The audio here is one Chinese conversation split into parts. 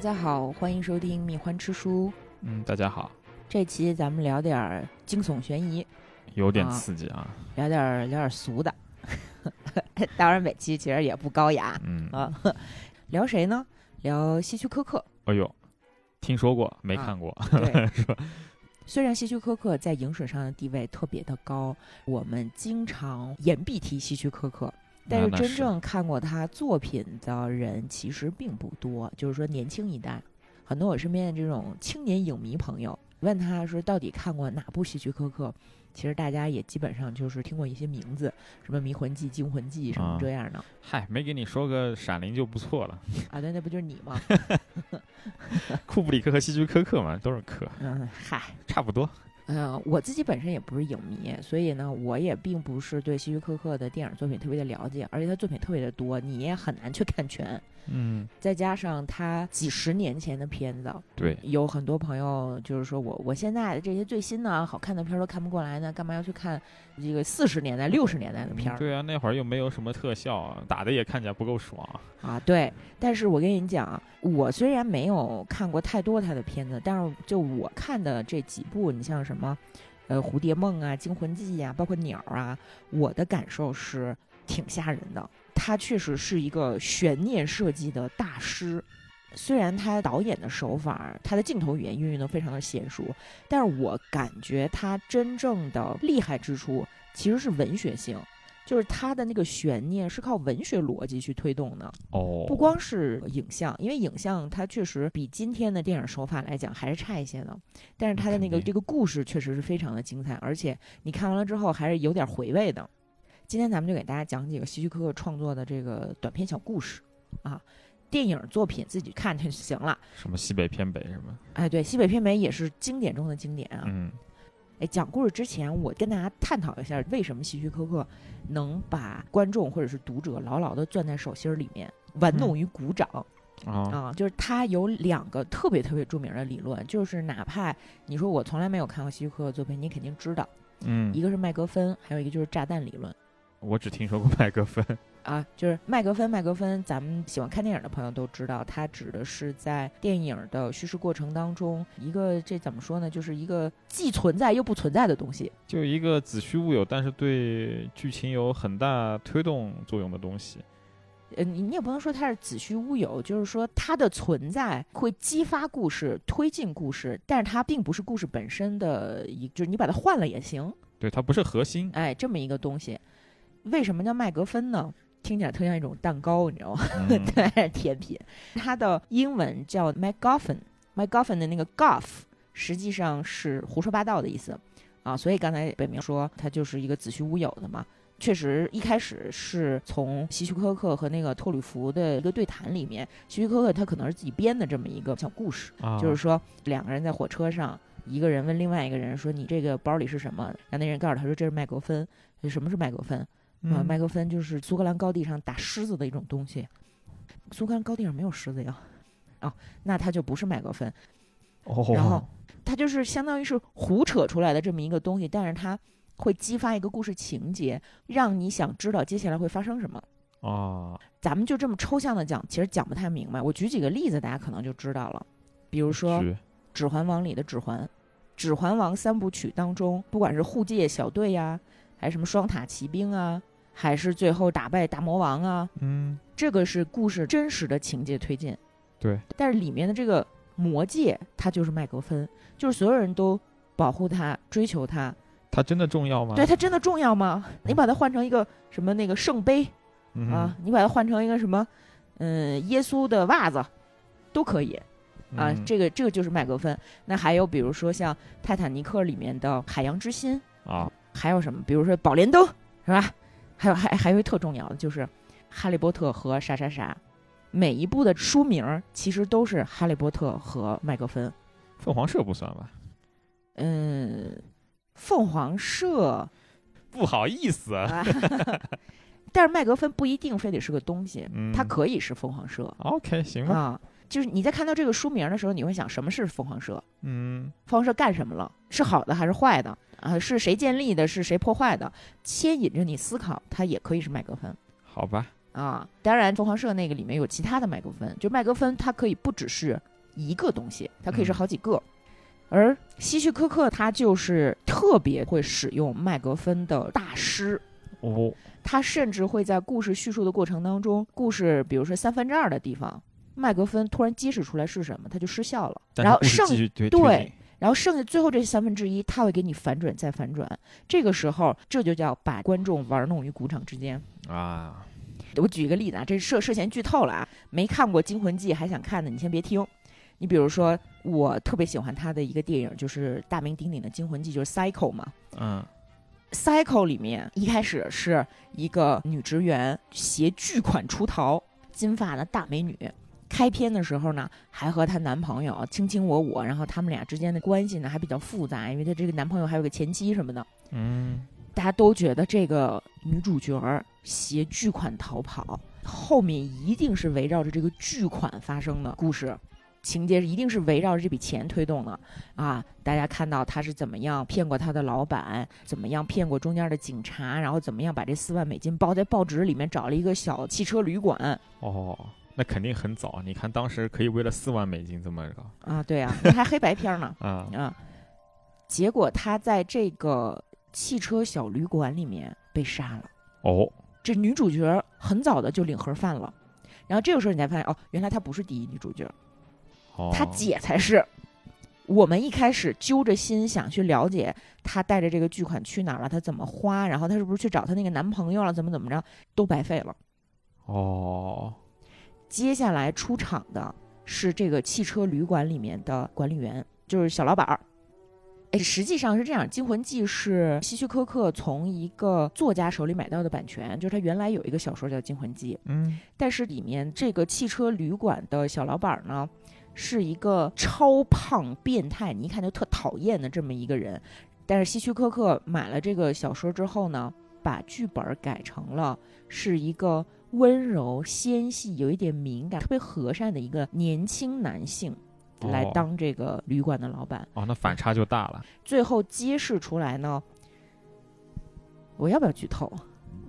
家好，欢迎收听《蜜獾吃书》。嗯，大家好，这期咱们聊点儿惊悚悬疑，有点啊刺激啊。聊点儿聊点儿俗的。当然，每期其实也不高雅嗯，啊。聊谁呢？聊希区柯克。哎呦，听说过没啊看过？对，是吧？虽然希区柯克在影史上的地位特别的高，我们经常言必提希区柯克，但是真正看过他作品的人其实并不多。就是说，年轻一代，很多我身边的这种青年影迷朋友，问他说到底看过哪部希区柯克，其实大家也基本上就是听过一些名字，什么《迷魂记》《惊魂记》什么啊这样的嗨，没给你说个《闪灵》就不错了。啊。对，那不就是你吗？库布里克和希区柯克嘛，都是克，嗯，嗨。差不多。嗯，我自己本身也不是影迷，所以呢，我也并不是对希区柯克的电影作品特别的了解，而且他作品特别的多，你也很难去 看全。嗯，再加上他几十年前的片子，对，有很多朋友就是说我我现在的这些最新的好看的片儿都看不过来呢，干嘛要去看这个四十年代、六十年代的片儿、对啊，那会儿又没有什么特效啊，打的也看起来不够爽。啊？对，但是我跟你讲，我虽然没有看过太多他的片子，但是就我看的这几部，你像什么，呃，蝴蝶梦啊、惊魂记呀、包括鸟啊，我的感受是挺吓人的。他确实是一个悬念设计的大师。虽然他导演的手法，他的镜头语言运用的非常的娴熟，但是我感觉他真正的厉害之处其实是文学性，就是他的那个悬念是靠文学逻辑去推动的。哦，不光是影像，因为影像它确实比今天的电影手法来讲还是差一些的，但是他的那个这个故事确实是非常的精彩，而且你看完了之后还是有点回味的。今天咱们就给大家讲几个希区柯克创作的这个短篇小故事啊，电影作品自己看就行了。什么西北偏北什么？哎，对，西北偏北也是经典中的经典啊。嗯，哎，讲故事之前，我跟大家探讨一下，为什么希区柯克能把观众或者是读者牢牢的攥在手心儿里面，玩弄于股掌。啊，啊，就是他有两个特别特别著名的理论，就是哪怕你说我从来没有看过希区柯克作品，你肯定知道，嗯一，个是麦格芬，还有一个就是炸弹理论我只听说过麦格芬。啊，就是麦格芬，麦格芬，咱们喜欢看电影的朋友都知道，它指的是在电影的叙事过程当中，一个这怎么说呢，就是一个既存在又不存在的东西。就一个子虚乌有，但是对剧情有很大推动作用的东西。呃，你你也不能说它是子虚乌有，就是说它的存在会激发故事、推进故事，但是它并不是故事本身的一，就是你把它换了也行。对，它不是核心。哎，这么一个东西，为什么叫麦格芬呢？听起来特像一种蛋糕，你知道吗？嗯 对，甜品。它的英文叫 MacGuffin，MacGuffin 的那个 Guff 实际上是胡说八道的意思啊，所以刚才北明说它就是一个子虚乌有的嘛。确实，一开始是从希区柯克和那个托吕弗的一个对谈里面，希区柯克他可能是自己编的这么一个小故事。啊，就是说两个人在火车上，一个人问另外一个人说：“你这个包里是什么？”然后那人告诉他说：“这是麦格芬。”什么是麦格芬？啊，嗯麦克芬就是苏格兰高地上打狮子的一种东西。苏格兰高地上没有狮子呀，哦，那它就不是麦克芬，哦，然后它就是相当于是胡扯出来的这么一个东西，但是它会激发一个故事情节，让你想知道接下来会发生什么。啊，咱们就这么抽象的讲，其实讲不太明白。我举几个例子，大家可能就知道了。比如说，《指环王》里的指环，《指环王》三部曲当中，不管是护戒小队呀，还是什么双塔骑兵啊，还是最后打败大魔王啊，嗯，这个是故事真实的情节推进。对，但是里面的这个魔戒，它就是麦格芬，就是所有人都保护他、追求他。它真的重要吗？对，它真的重要吗？你把它换成一个什么那个圣杯嗯啊，你把它换成一个什么，嗯，耶稣的袜子，都可以。啊，嗯这个这个就是麦格芬。那还有比如说像《泰坦尼克》里面的海洋之心，啊，还有什么？比如说宝莲灯，是吧？还有还还有一特重要的就是《哈利波特》和啥啥啥，每一部的书名儿其实都是《哈利波特》和麦格芬。凤凰社不算吧？嗯，凤凰社不好意思，啊 但是麦格芬不一定非得是个东西，嗯，它可以是凤凰社 OK 行吧，啊。就是你在看到这个书名的时候，你会想什么是凤凰社？嗯，凤凰社干什么了？是好的还是坏的？啊，是谁建立的？是谁破坏的？牵引着你思考，它也可以是麦格芬好吧，啊。当然，凤凰社那个里面有其他的麦格芬，就麦格芬它可以不只是一个东西，它可以是嗯好几个。而希区柯克他就是特别会使用麦格芬的大师，哦，他甚至会在故事叙述的过程当中，故事比如说三分之二的地方，麦格芬突然揭示出来是什么，他就失效了，然后剩继续推对然后剩下最后这三分之一，他会给你反转再反转。这个时候，这就叫把观众玩弄于股掌之间。啊，我举一个例子啊，这涉涉嫌剧透了啊，没看过《惊魂记》还想看的，你先别听。你比如说，我特别喜欢他的一个电影，就是大名鼎鼎的《惊魂记》，就是《Cycle》嘛。嗯，《Cycle》里面一开始是一个女职员携巨款出逃，金发的大美女。开篇的时候呢，还和她男朋友卿卿我我，然后他们俩之间的关系呢还比较复杂，因为她这个男朋友还有个前妻什么的。嗯，大家都觉得这个女主角携巨款逃跑，后面一定是围绕着这个巨款发生的故事，情节一定是围绕着这笔钱推动的啊！大家看到她是怎么样骗过她的老板，怎么样骗过中间的警察，然后怎么样把这四万美金包在报纸里面，找了一个小汽车旅馆哦，那肯定很早。你看当时可以为了四万美金这么个啊！对啊，那还黑白片呢 啊，啊！结果他在这个汽车小旅馆里面被杀了。哦，这女主角很早的就领盒饭了，然后这个时候你才发现哦，原来她不是第一女主角，哦，她姐才是。我们一开始揪着心想去了解她带着这个巨款去哪儿了，她怎么花，然后她是不是去找她那个男朋友了，怎么怎么着，都白费了。哦，接下来出场的是这个汽车旅馆里面的管理员，就是小老板儿。哎，实际上是这样，《惊魂记》是希区柯克从一个作家手里买到的版权，就是他原来有一个小说叫《惊魂记》，嗯，但是里面这个汽车旅馆的小老板呢，是一个超胖变态，你一看就特讨厌的这么一个人。但是希区柯克买了这个小说之后呢，把剧本改成了是一个温柔纤细、有一点敏感、特别和善的一个年轻男性。来哦当这个旅馆的老板，哦，那反差就大了。最后揭示出来呢，我要不要剧透？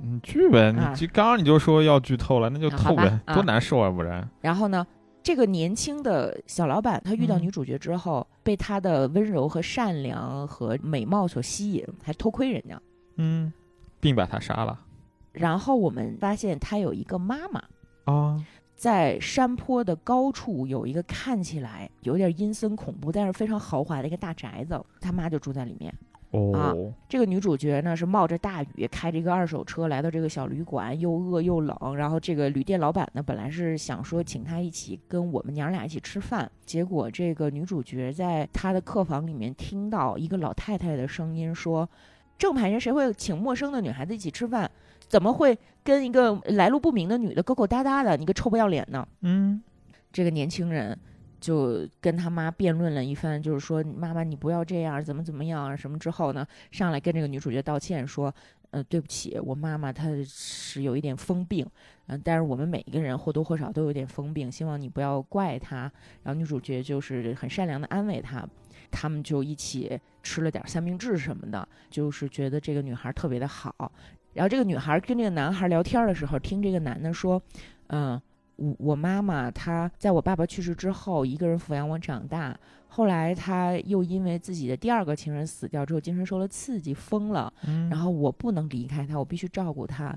嗯，剧呗，啊你就刚刚你就说要剧透了，那就透呗，啊多难受啊，不然。然后呢，这个年轻的小老板他遇到嗯女主角之后，被她的温柔和善良和美貌所吸引，还偷窥人家。嗯，并把他杀了。然后我们发现他有一个妈妈，啊，在山坡的高处有一个看起来有点阴森恐怖，但是非常豪华的一个大宅子，他妈就住在里面。哦，这个女主角呢是冒着大雨开着一个二手车来到这个小旅馆，又饿又冷。然后这个旅店老板呢本来是想说请她一起跟我们娘俩一起吃饭，结果这个女主角在她的客房里面听到一个老太太的声音说：“正派人谁会请陌生的女孩子一起吃饭？怎么会跟一个来路不明的女的勾勾搭搭的？你个臭不要脸呢！”嗯，这个年轻人就跟他妈辩论了一番，就是说妈妈你不要这样，怎么怎么样啊什么之后呢，上来跟这个女主角道歉说，呃对不起，我妈妈她是有一点疯病，嗯、但是我们每一个人或多或少都有点疯病，希望你不要怪她。然后女主角就是很善良的安慰她，他们就一起吃了点三明治什么的，就是觉得这个女孩特别的好。然后这个女孩跟这个男孩聊天的时候，听这个男的说，嗯。我我妈妈她在我爸爸去世之后，一个人抚养我长大。后来她又因为自己的第二个情人死掉之后，精神受了刺激，疯了。嗯然后我不能离开她，我必须照顾她。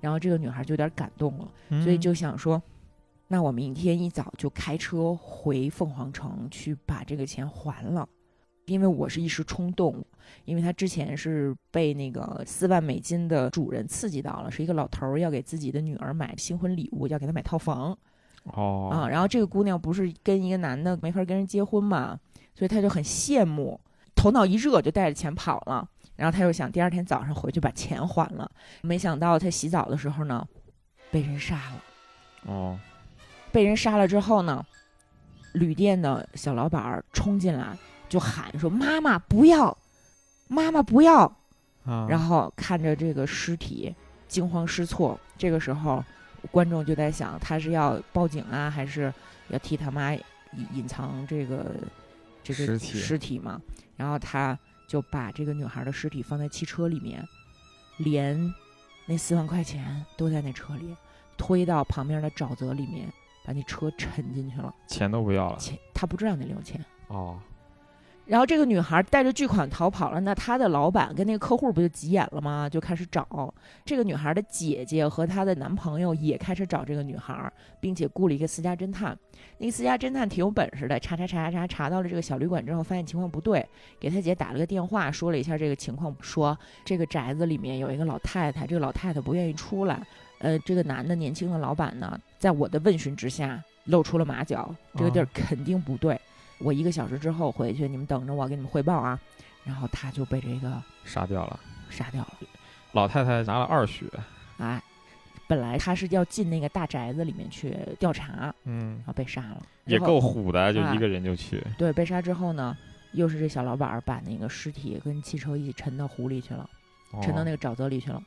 然后这个女孩就有点感动了，嗯所以就想说，那我明天一早就开车回凤凰城去把这个钱还了。因为我是一时冲动，因为他之前是被那个四万美金的主人刺激到了，是一个老头儿要给自己的女儿买新婚礼物，要给她买套房。哦啊，然后这个姑娘不是跟一个男的没法跟人结婚嘛，所以她就很羡慕，头脑一热就带着钱跑了。然后她又想第二天早上回去把钱还了，没想到她洗澡的时候呢，被人杀了。哦，被人杀了之后呢，旅店的小老板儿冲进来就喊说：“妈妈不要，妈妈不要！”啊，然后看着这个尸体，惊慌失措。这个时候，观众就在想，他是要报警啊，还是要替他妈隐隐藏这个这个尸体尸体嘛？然后他就把这个女孩的尸体放在汽车里面，连那四万块钱都在那车里，推到旁边的沼泽里面把那车沉进去了，钱都不要了。钱他不知道那里有钱。哦，然后这个女孩带着巨款逃跑了，那她的老板跟那个客户不就急眼了吗？就开始找这个女孩的姐姐和她的男朋友也开始找这个女孩，并且雇了一个私家侦探。那个私家侦探挺有本事的，查查查查查查到了这个小旅馆之后，发现情况不对，给他姐打了个电话，说了一下这个情况，说这个宅子里面有一个老太太，这个老太太不愿意出来。呃，这个男的年轻的老板呢，在我的问询之下露出了马脚，这个地儿肯定不对。我一个小时之后回去，你们等着我给你们汇报啊。然后他就被这个杀掉了。杀掉了。老太太拿了二血。哎，本来他是要进那个大宅子里面去调查，嗯，然后被杀了。也够虎的，就啊一个人就去。对，被杀之后呢，又是这小老板儿把那个尸体跟汽车一起沉到湖里去了，沉到那。个沼泽里去了。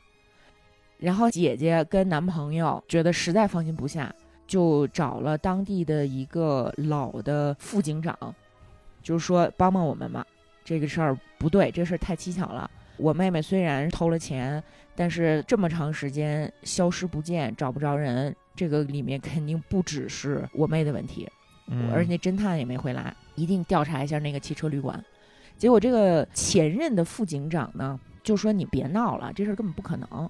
然后姐姐跟男朋友觉得实在放心不下，就找了当地的一个老的副警长，就是说帮帮我们嘛，这个事儿不对，这事儿太蹊跷了。我妹妹虽然偷了钱，但是这么长时间消失不见，找不着人，这个里面肯定不只是我妹的问题。嗯，而且那侦探也没回来，一定调查一下那个汽车旅馆。结果这个前任的副警长呢，就说你别闹了，这事儿根本不可能，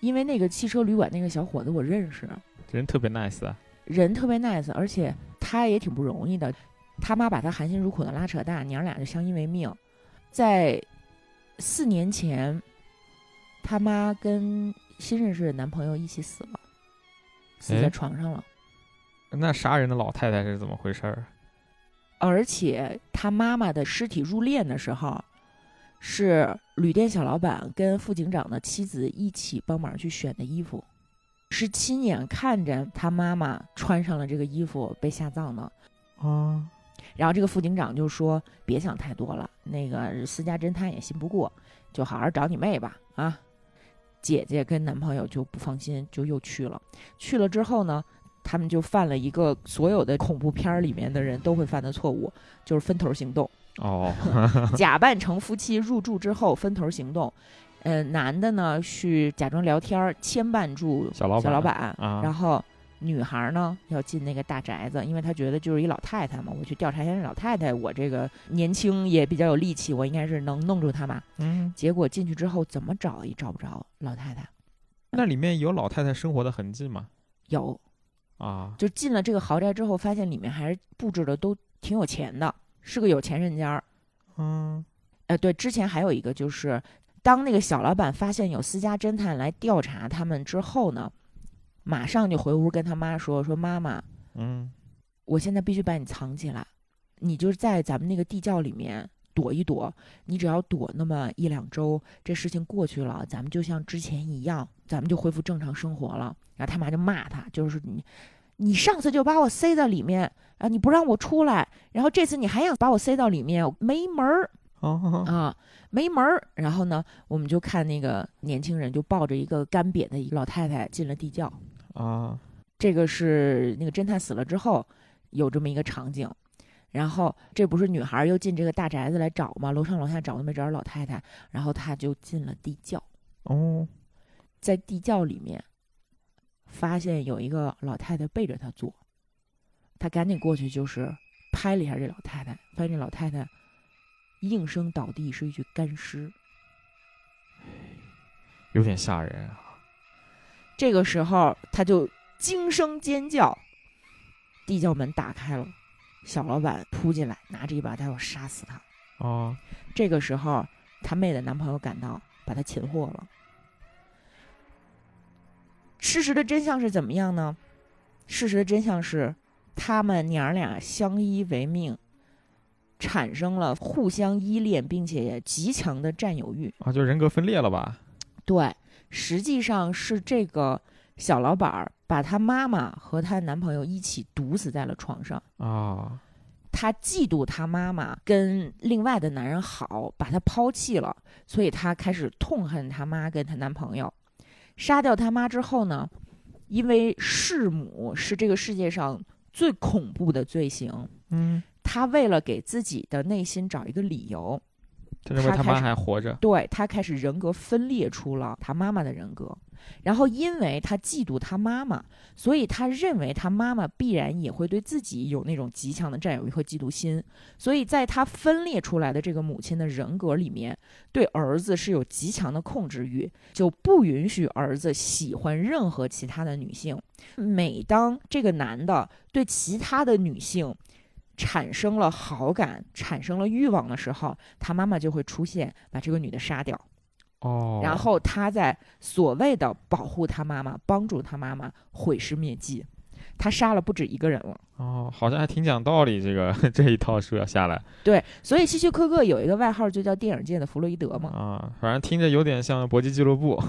因为那个汽车旅馆那个小伙子我认识，人特别 nice 啊。人特别 nice，而且他也挺不容易的。他妈把他含辛茹苦的拉扯大，娘俩就相依为命。在四年前，他妈跟新认识的男朋友一起死了，死在哎床上了。那杀人的老太太是怎么回事儿？而且他妈妈的尸体入殓的时候，是旅店小老板跟副警长的妻子一起帮忙去选的衣服，是亲眼看着他妈妈穿上了这个衣服被下葬的。啊，然后这个副警长就说：“别想太多了，那个私家侦探也信不过，就好好找你妹吧。”啊，姐姐跟男朋友就不放心，就又去了。去了之后呢，他们就犯了一个所有的恐怖片儿里面的人都会犯的错误，就是分头行动。哦，假扮成夫妻入住之后分头行动。呃，男的呢去假装聊天儿，牵绊住小老板小老板，啊然后女孩呢要进那个大宅子，因为她觉得就是一老太太嘛，我去调查一下这老太太，我这个年轻也比较有力气，我应该是能弄住她嘛。嗯，结果进去之后怎么找也找不着老太太，那里面有老太太生活的痕迹吗？有啊，就进了这个豪宅之后，发现里面还是布置的都挺有钱的，是个有钱人家儿。嗯，呃，对，之前还有一个就是，当那个小老板发现有私家侦探来调查他们之后呢，马上就回屋跟他妈说：“说妈妈，嗯，我现在必须把你藏起来，你就是在咱们那个地窖里面躲一躲，你只要躲那么一两周，这事情过去了，咱们就像之前一样，咱们就恢复正常生活了。”然后他妈就骂他，就是你。你上次就把我塞到里面啊，你不让我出来，然后这次你还想把我塞到里面，没门儿！哦，啊，没门儿。然后呢，我们就看那个年轻人就抱着一个干瘪的一个老太太进了地窖。啊，这个是那个侦探死了之后有这么一个场景。然后这不是女孩又进这个大宅子来找吗？楼上楼下找都没找着老太太，然后她就进了地窖，哦，在地窖里面发现有一个老太太背着她坐，她赶紧过去就是拍了一下这老太太，发现这老太太应声倒地，是一具干尸。有点吓人啊。这个时候，他就惊声尖叫，地窖门打开了，小老板扑进来，拿着一把刀要杀死他。哦，这个时候，他妹的男朋友赶到，把他擒获了。事实的真相是怎么样呢？事实的真相是，他们娘俩相依为命，产生了互相依恋，并且极强的占有欲。啊，就人格分裂了吧？对，实际上是这个小老板儿把她妈妈和她男朋友一起毒死在了床上。啊，她嫉妒她妈妈跟另外的男人好，把她抛弃了，所以她开始痛恨她妈跟她男朋友。杀掉她妈之后呢，因为弑母是这个世界上最恐怖的罪行，嗯，她为了给自己的内心找一个理由，他认为他妈还活着。对他开始人格分裂出了他妈妈的人格。然后因为他嫉妒他妈妈，所以他认为他妈妈必然也会对自己有那种极强的占有欲和嫉妒心，所以在他分裂出来的这个母亲的人格里面，对儿子是有极强的控制欲，就不允许儿子喜欢任何其他的女性。每当这个男的对其他的女性产生了好感、产生了欲望的时候，他妈妈就会出现，把这个女的杀掉。哦，然后他在所谓的保护他妈妈、帮助他妈妈毁尸灭迹，他杀了不止一个人了。哦，好像还挺讲道理，这个 这一套书要下来对，所以希区柯克有一个外号就叫电影界的弗洛伊德嘛。啊，反正听着有点像搏击俱乐部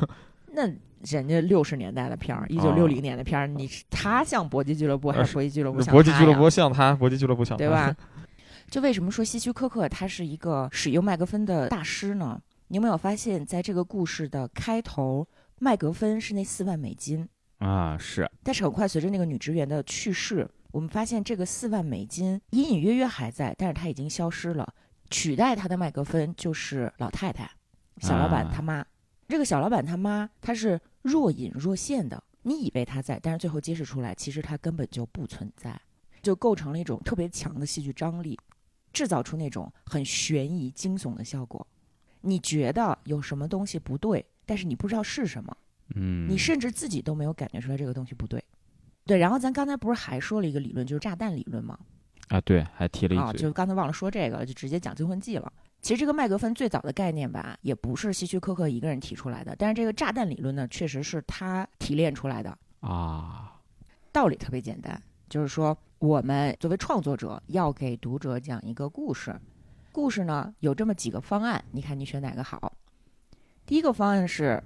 那人家六十年代的片儿，一九六零年的片儿，你是他像搏击俱乐部还呃是搏击俱乐部像搏击俱乐部像他，搏击俱乐部像他，对吧？就为什么说希区柯克他是一个使用麦格芬的大师呢？你有没有发现，在这个故事的开头，麦格芬是那四万美金，啊，是但是很快随着那个女职员的去世，我们发现这个四万美金隐隐约约还在，但是它已经消失了。取代他的麦格芬就是老太太，小老板啊他妈。这个小老板他妈，他是若隐若现的，你以为他在，但是最后揭示出来，其实他根本就不存在，就构成了一种特别强的戏剧张力，制造出那种很悬疑惊悚的效果。你觉得有什么东西不对，但是你不知道是什么。嗯，你甚至自己都没有感觉出来这个东西不对。对，然后咱刚才不是还说了一个理论，就是炸弹理论吗？啊，对，还提了啊，一嘴就刚才忘了说这个了，就直接讲惊魂记了。其实这个麦格芬最早的概念吧，也不是希区柯克一个人提出来的，但是这个炸弹理论呢，确实是他提炼出来的。啊，道理特别简单，就是说我们作为创作者要给读者讲一个故事，故事呢有这么几个方案，你看你选哪个好？第一个方案是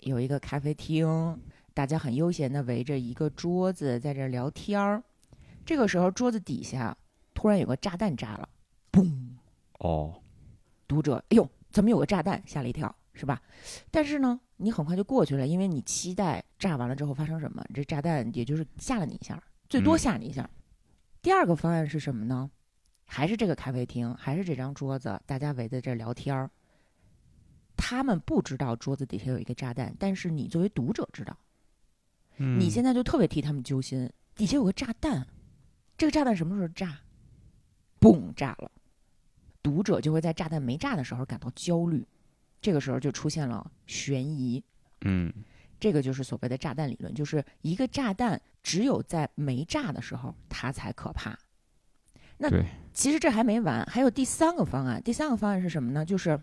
有一个咖啡厅，大家很悠闲的围着一个桌子在这儿聊天儿，这个时候桌子底下突然有个炸弹炸了，嘣！哦，读者，哎呦，怎么有个炸弹？吓了一跳，是吧？但是呢，你很快就过去了，因为你期待炸完了之后发生什么。这炸弹也就是吓了你一下，最多嗯吓你一下。第二个方案是什么呢？还是这个咖啡厅，还是这张桌子，大家围在这聊天儿。他们不知道桌子底下有一个炸弹，但是你作为读者知道，嗯你现在就特别替他们揪心。底下有个炸弹，这个炸弹什么时候炸？嘣，炸了。读者就会在炸弹没炸的时候感到焦虑，这个时候就出现了悬疑。嗯这个就是所谓的炸弹理论，就是一个炸弹只有在没炸的时候它才可怕。那其实这还没完，还有第三个方案。第三个方案是什么呢？就是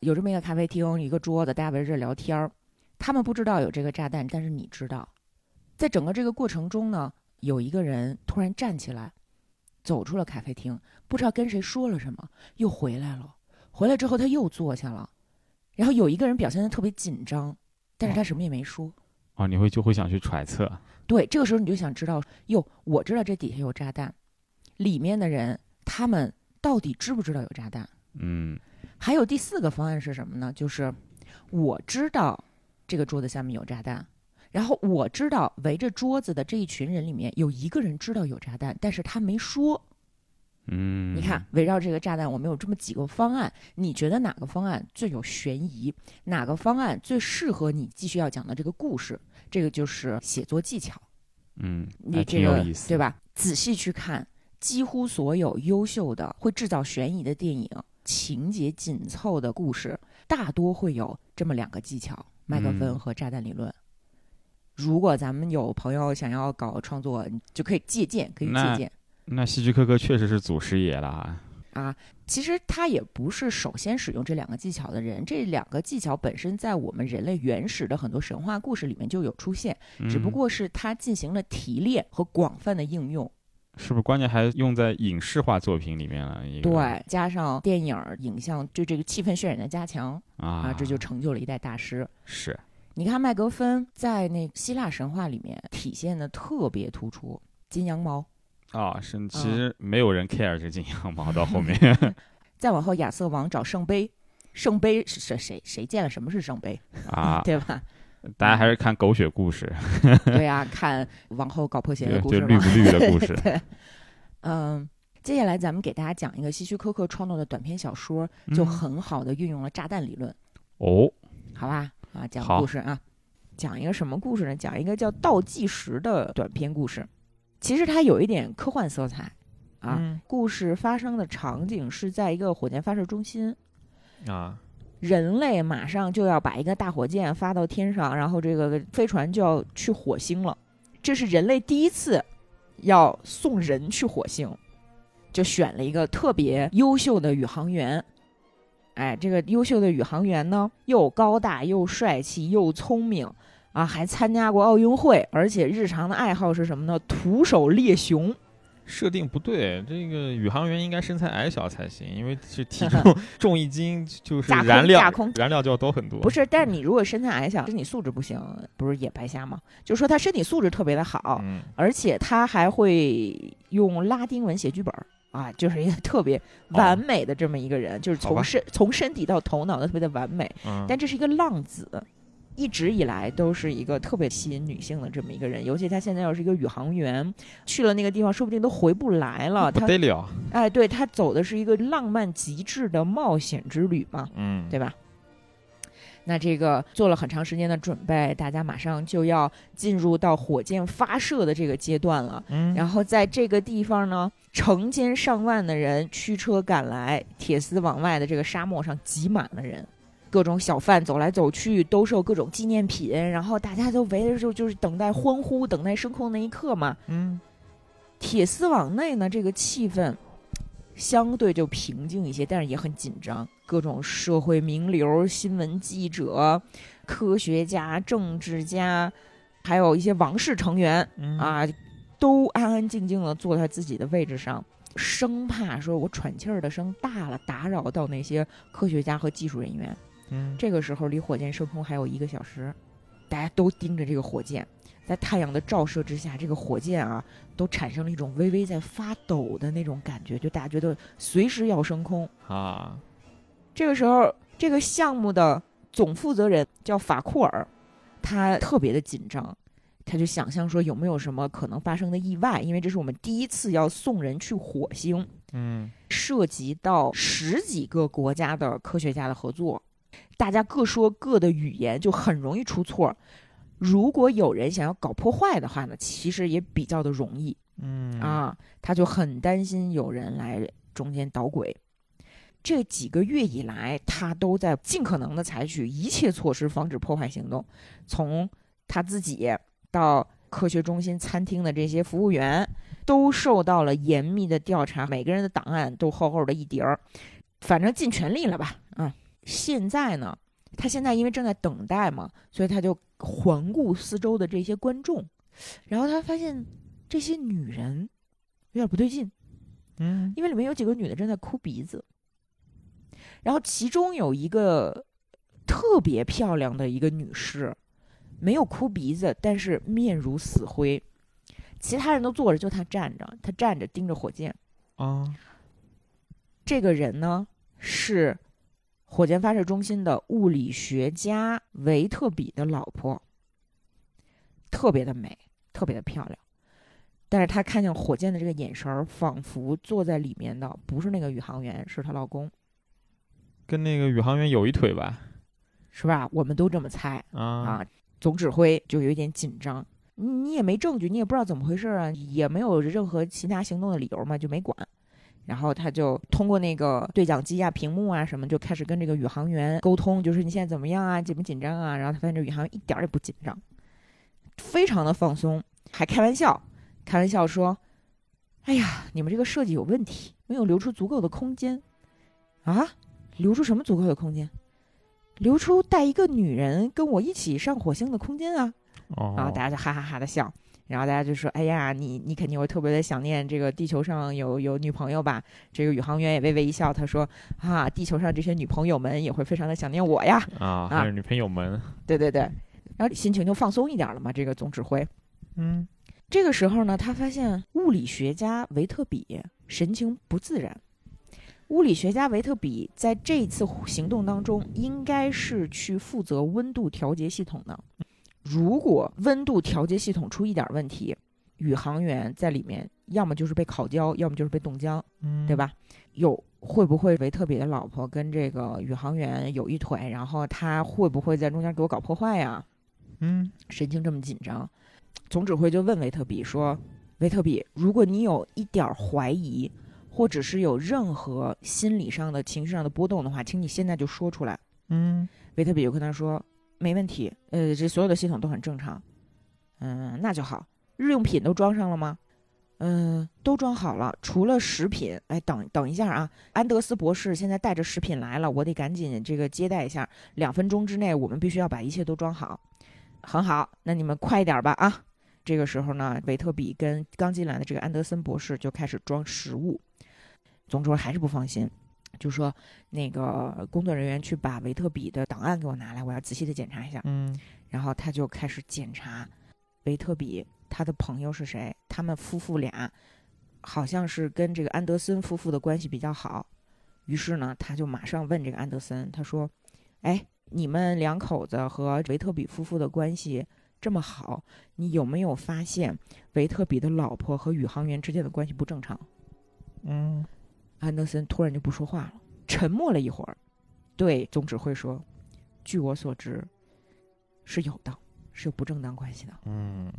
有这么一个咖啡厅，一个桌子，大家围着聊天儿。他们不知道有这个炸弹，但是你知道。在整个这个过程中呢，有一个人突然站起来，走出了咖啡厅，不知道跟谁说了什么，又回来了。回来之后他又坐下了，然后有一个人表现的特别紧张，但是他什么也没说。啊，你会就会想去揣测，对，这个时候你就想知道，哟，我知道这底下有炸弹，里面的人他们到底知不知道有炸弹？嗯还有第四个方案是什么呢？就是我知道这个桌子下面有炸弹，然后我知道围着桌子的这一群人里面有一个人知道有炸弹，但是他没说。嗯，你看，围绕这个炸弹，我们有这么几个方案，你觉得哪个方案最有悬疑？哪个方案最适合你继续要讲的这个故事？这个就是写作技巧。嗯，你这个有意思，对？吧？仔细去看，几乎所有优秀的会制造悬疑的电影，情节紧凑的故事，大多会有这么两个技巧：麦克芬嗯和炸弹理论。如果咱们有朋友想要搞创作，你就可以借鉴，可以借鉴那希区柯克确实是祖师爷了啊，啊。其实他也不是首先使用这两个技巧的人，这两个技巧本身在我们人类原始的很多神话故事里面就有出现，只不嗯过是他进行了提炼和广泛的应用。是不是关键还用在影视化作品里面了？对，加上电影儿、影像对这个气氛渲染的加强啊啊，这就成就了一代大师。是你看麦格芬在那希腊神话里面体现的特别突出，金羊毛。啊，是嗯其实没有人 care 这个金羊毛到后面 再往后，亚瑟王找圣杯，圣杯是谁谁谁见了什么是圣杯，啊，对吧？大家还是看狗血故事，对呀、看王后搞破鞋的故事嘛。就绿不绿的故事对，嗯。接下来，咱们给大家讲一个希区柯克创作的短篇小说，就嗯很好的运用了炸弹理论，哦，好吧？啊，讲故事啊。讲一个什么故事呢？讲一个叫倒计时的短篇故事。其实它有一点科幻色彩啊。嗯故事发生的场景是在一个火箭发射中心，啊，人类马上就要把一个大火箭发到天上，然后这个飞船就要去火星了。这是人类第一次要送人去火星，就选了一个特别优秀的宇航员。哎，这个优秀的宇航员呢，又高大又帅气又聪明啊，还参加过奥运会，而且日常的爱好是什么呢？徒手猎熊。设定不对，这个宇航员应该身材矮小才行，因为是体 重重一斤就是燃料架空燃料就要多很多。不是，但是你如果身材矮小，身体素质不行，不是也白瞎吗？就是说他身体素质特别的好，嗯，而且他还会用拉丁文写剧本啊，就是一个特别完美的这么一个人，就是从身从身体到头脑都特别的完美。嗯但这是一个浪子，一直以来都是一个特别吸引女性的这么一个人，尤其他现在又是一个宇航员，去了那个地方说不定都回不来了。他得了，哎，对他走的是一个浪漫极致的冒险之旅嘛。嗯，对吧？那这个做了很长时间的准备，大家马上就要进入到火箭发射的这个阶段了。嗯，然后在这个地方呢，成千上万的人驱车赶来，铁丝网外的这个沙漠上挤满了人，各种小贩走来走去，兜售各种纪念品，然后大家都围着就就是等待欢呼，等待升空那一刻嘛。嗯，铁丝网内呢，这个气氛相对就平静一些，但是也很紧张。各种社会名流、新闻记者、科学家、政治家，还有一些王室成员嗯，啊，都安安静静的坐在自己的位置上，生怕说我喘气儿的声大了，打扰到那些科学家和技术人员。嗯，这个时候离火箭升空还有一个小时，大家都盯着这个火箭，在太阳的照射之下，这个火箭啊，都产生了一种微微在发抖的那种感觉，就大家觉得随时要升空。啊，这个时候，这个项目的总负责人叫法库尔，他特别的紧张，他就想象说有没有什么可能发生的意外，因为这是我们第一次要送人去火星，嗯，涉及到十几个国家的科学家的合作，大家各说各的语言，就很容易出错。如果有人想要搞破坏的话呢，其实也比较的容易嗯，啊。他就很担心有人来中间捣鬼。这几个月以来，他都在尽可能的采取一切措施防止破坏行动，从他自己到科学中心餐厅的这些服务员，都受到了严密的调查，每个人的档案都厚厚的一叠儿，反正尽全力了吧？啊、现在呢，他现在因为正在等待嘛，所以他就环顾四周的这些观众，然后他发现这些女人有点不对劲，嗯，因为里面有几个女的正在哭鼻子，然后其中有一个特别漂亮的一个女士，没有哭鼻子，但是面如死灰。其他人都坐着，就她站着，她站着盯着火箭。啊，这个人呢是火箭发射中心的物理学家维特比的老婆，特别的美，特别的漂亮。但是她看见火箭的这个眼神儿，仿佛坐在里面的不是那个宇航员，是她老公，跟那个宇航员有一腿吧？是吧？我们都这么猜啊，啊。总指挥就有一点紧张，你你也没证据，你也不知道怎么回事啊，也没有任何其他行动的理由嘛，就没管。然后他就通过那个对讲机啊、屏幕啊什么，就开始跟这个宇航员沟通，就是你现在怎么样啊，紧不紧张啊？然后他发现这宇航员一点儿也不紧张，非常的放松，还开玩笑，开玩笑说：“哎呀，你们这个设计有问题，没有留出足够的空间啊！留出什么足够的空间？留出带一个女人跟我一起上火星的空间啊！”哦，然后大家就哈哈哈的笑，然后大家就说：“哎呀，你你肯定会特别的想念这个地球上有有女朋友吧？”这个宇航员也微微一笑，他说：“啊，地球上这些女朋友们也会非常的想念我呀。啊，还有女朋友们，”对对对，然后心情就放松一点了嘛。这个总指挥嗯，这个时候呢，他发现物理学家维特比神情不自然。物理学家维特比在这一次行动当中，应该是去负责温度调节系统的。如果温度调节系统出一点问题，宇航员在里面要么就是被烤焦，要么就是被冻僵，嗯，对？吧？有会不会维特比的老婆跟这个宇航员有一腿，然后他会不会在中间给我搞破坏呀？嗯神经这么紧张。总指挥就问维特比说：“维特比，如果你有一点儿怀疑，或者是有任何心理上的、情绪上的波动的话，请你现在就说出来。”嗯维特比就跟他说：“没问题，呃，这所有的系统都很正常。嗯，那就好。日用品都装上了吗？嗯，都装好了，除了食品。哎，等等一下啊，安德斯博士现在带着食品来了，我得赶紧这个接待一下。两分钟之内，我们必须要把一切都装好。很好，那你们快一点吧啊！这个时候呢，维特比跟刚进来的这个安德森博士就开始装食物。总之还是不放心，就说那个工作人员去把维特比的档案给我拿来，我要仔细的检查一下。嗯然后他就开始检查维特比他的朋友是谁，他们夫妇俩好像是跟这个安德森夫妇的关系比较好。于是呢，他就马上问这个安德森，他说：“哎，你们两口子和维特比夫妇的关系这么好，你有没有发现维特比的老婆和宇航员之间的关系不正常？”嗯安德森突然就不说话了，沉默了一会儿，对总指挥说：“据我所知，是有的，是有不正当关系的。嗯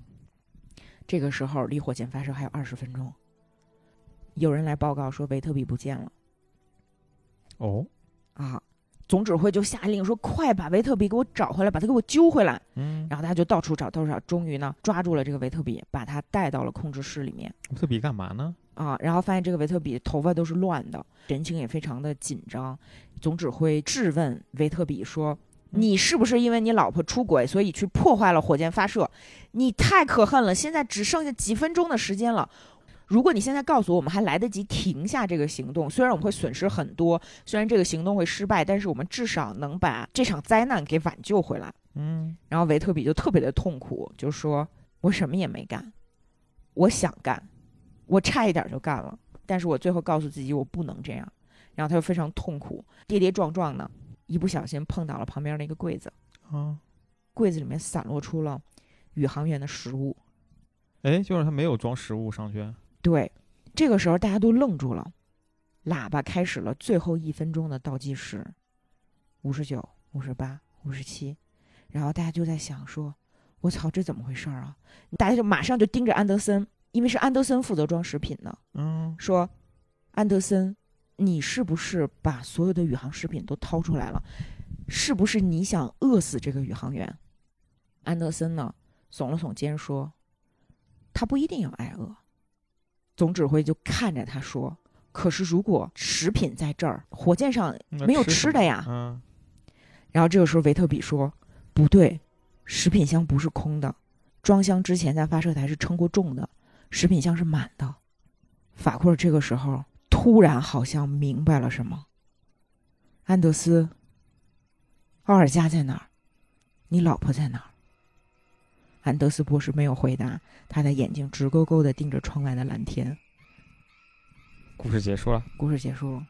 这个时候离火箭发射还有二十分钟，有人来报告说维特比不见了哦啊！总指挥就下令说：“快把维特比给我找回来，把他给我揪回来。”嗯，然后大家就到处找，到处找，终于呢抓住了这个维特比，把他带到了控制室里面。维特比干嘛呢？啊，然后发现这个维特比头发都是乱的，神情也非常的紧张。总指挥质问维特比说：“嗯你是不是因为你老婆出轨，所以去破坏了火箭发射？你太可恨了！现在只剩下几分钟的时间了。如果你现在告诉我，我们还来得及停下这个行动。虽然我们会损失很多，虽然这个行动会失败，但是我们至少能把这场灾难给挽救回来。”嗯然后维特比就特别的痛苦，就说：“我什么也没干，我想干，我差一点就干了，但是我最后告诉自己我不能这样。”然后他就非常痛苦，跌跌撞撞的，一不小心碰倒了旁边那个柜子，啊，柜子里面散落出了宇航员的食物。哎，就是他没有装食物上去。对，这个时候大家都愣住了，喇叭开始了最后一分钟的倒计时，五十九、五十八、五十七，然后大家就在想说：“我操，这怎么回事儿啊？”大家就马上就盯着安德森，因为是安德森负责装食品呢，嗯说：“安德森，你是不是把所有的宇航食品都掏出来了？是不是你想饿死这个宇航员？”安德森呢，耸了耸肩说：“他不一定要挨饿。”总指挥就看着他说：“可是如果食品在这儿，火箭上没有吃的呀。嗯然后这个时候维特比说：“不对，食品箱不是空的，装箱之前在发射台是称过重的，食品箱是满的。”法库尔这个时候突然好像明白了什么。安德斯，奥尔加在哪儿？你老婆在哪儿？安德斯博士没有回答，他的眼睛直勾勾的盯着窗外的蓝天。故事结束了故事结束了，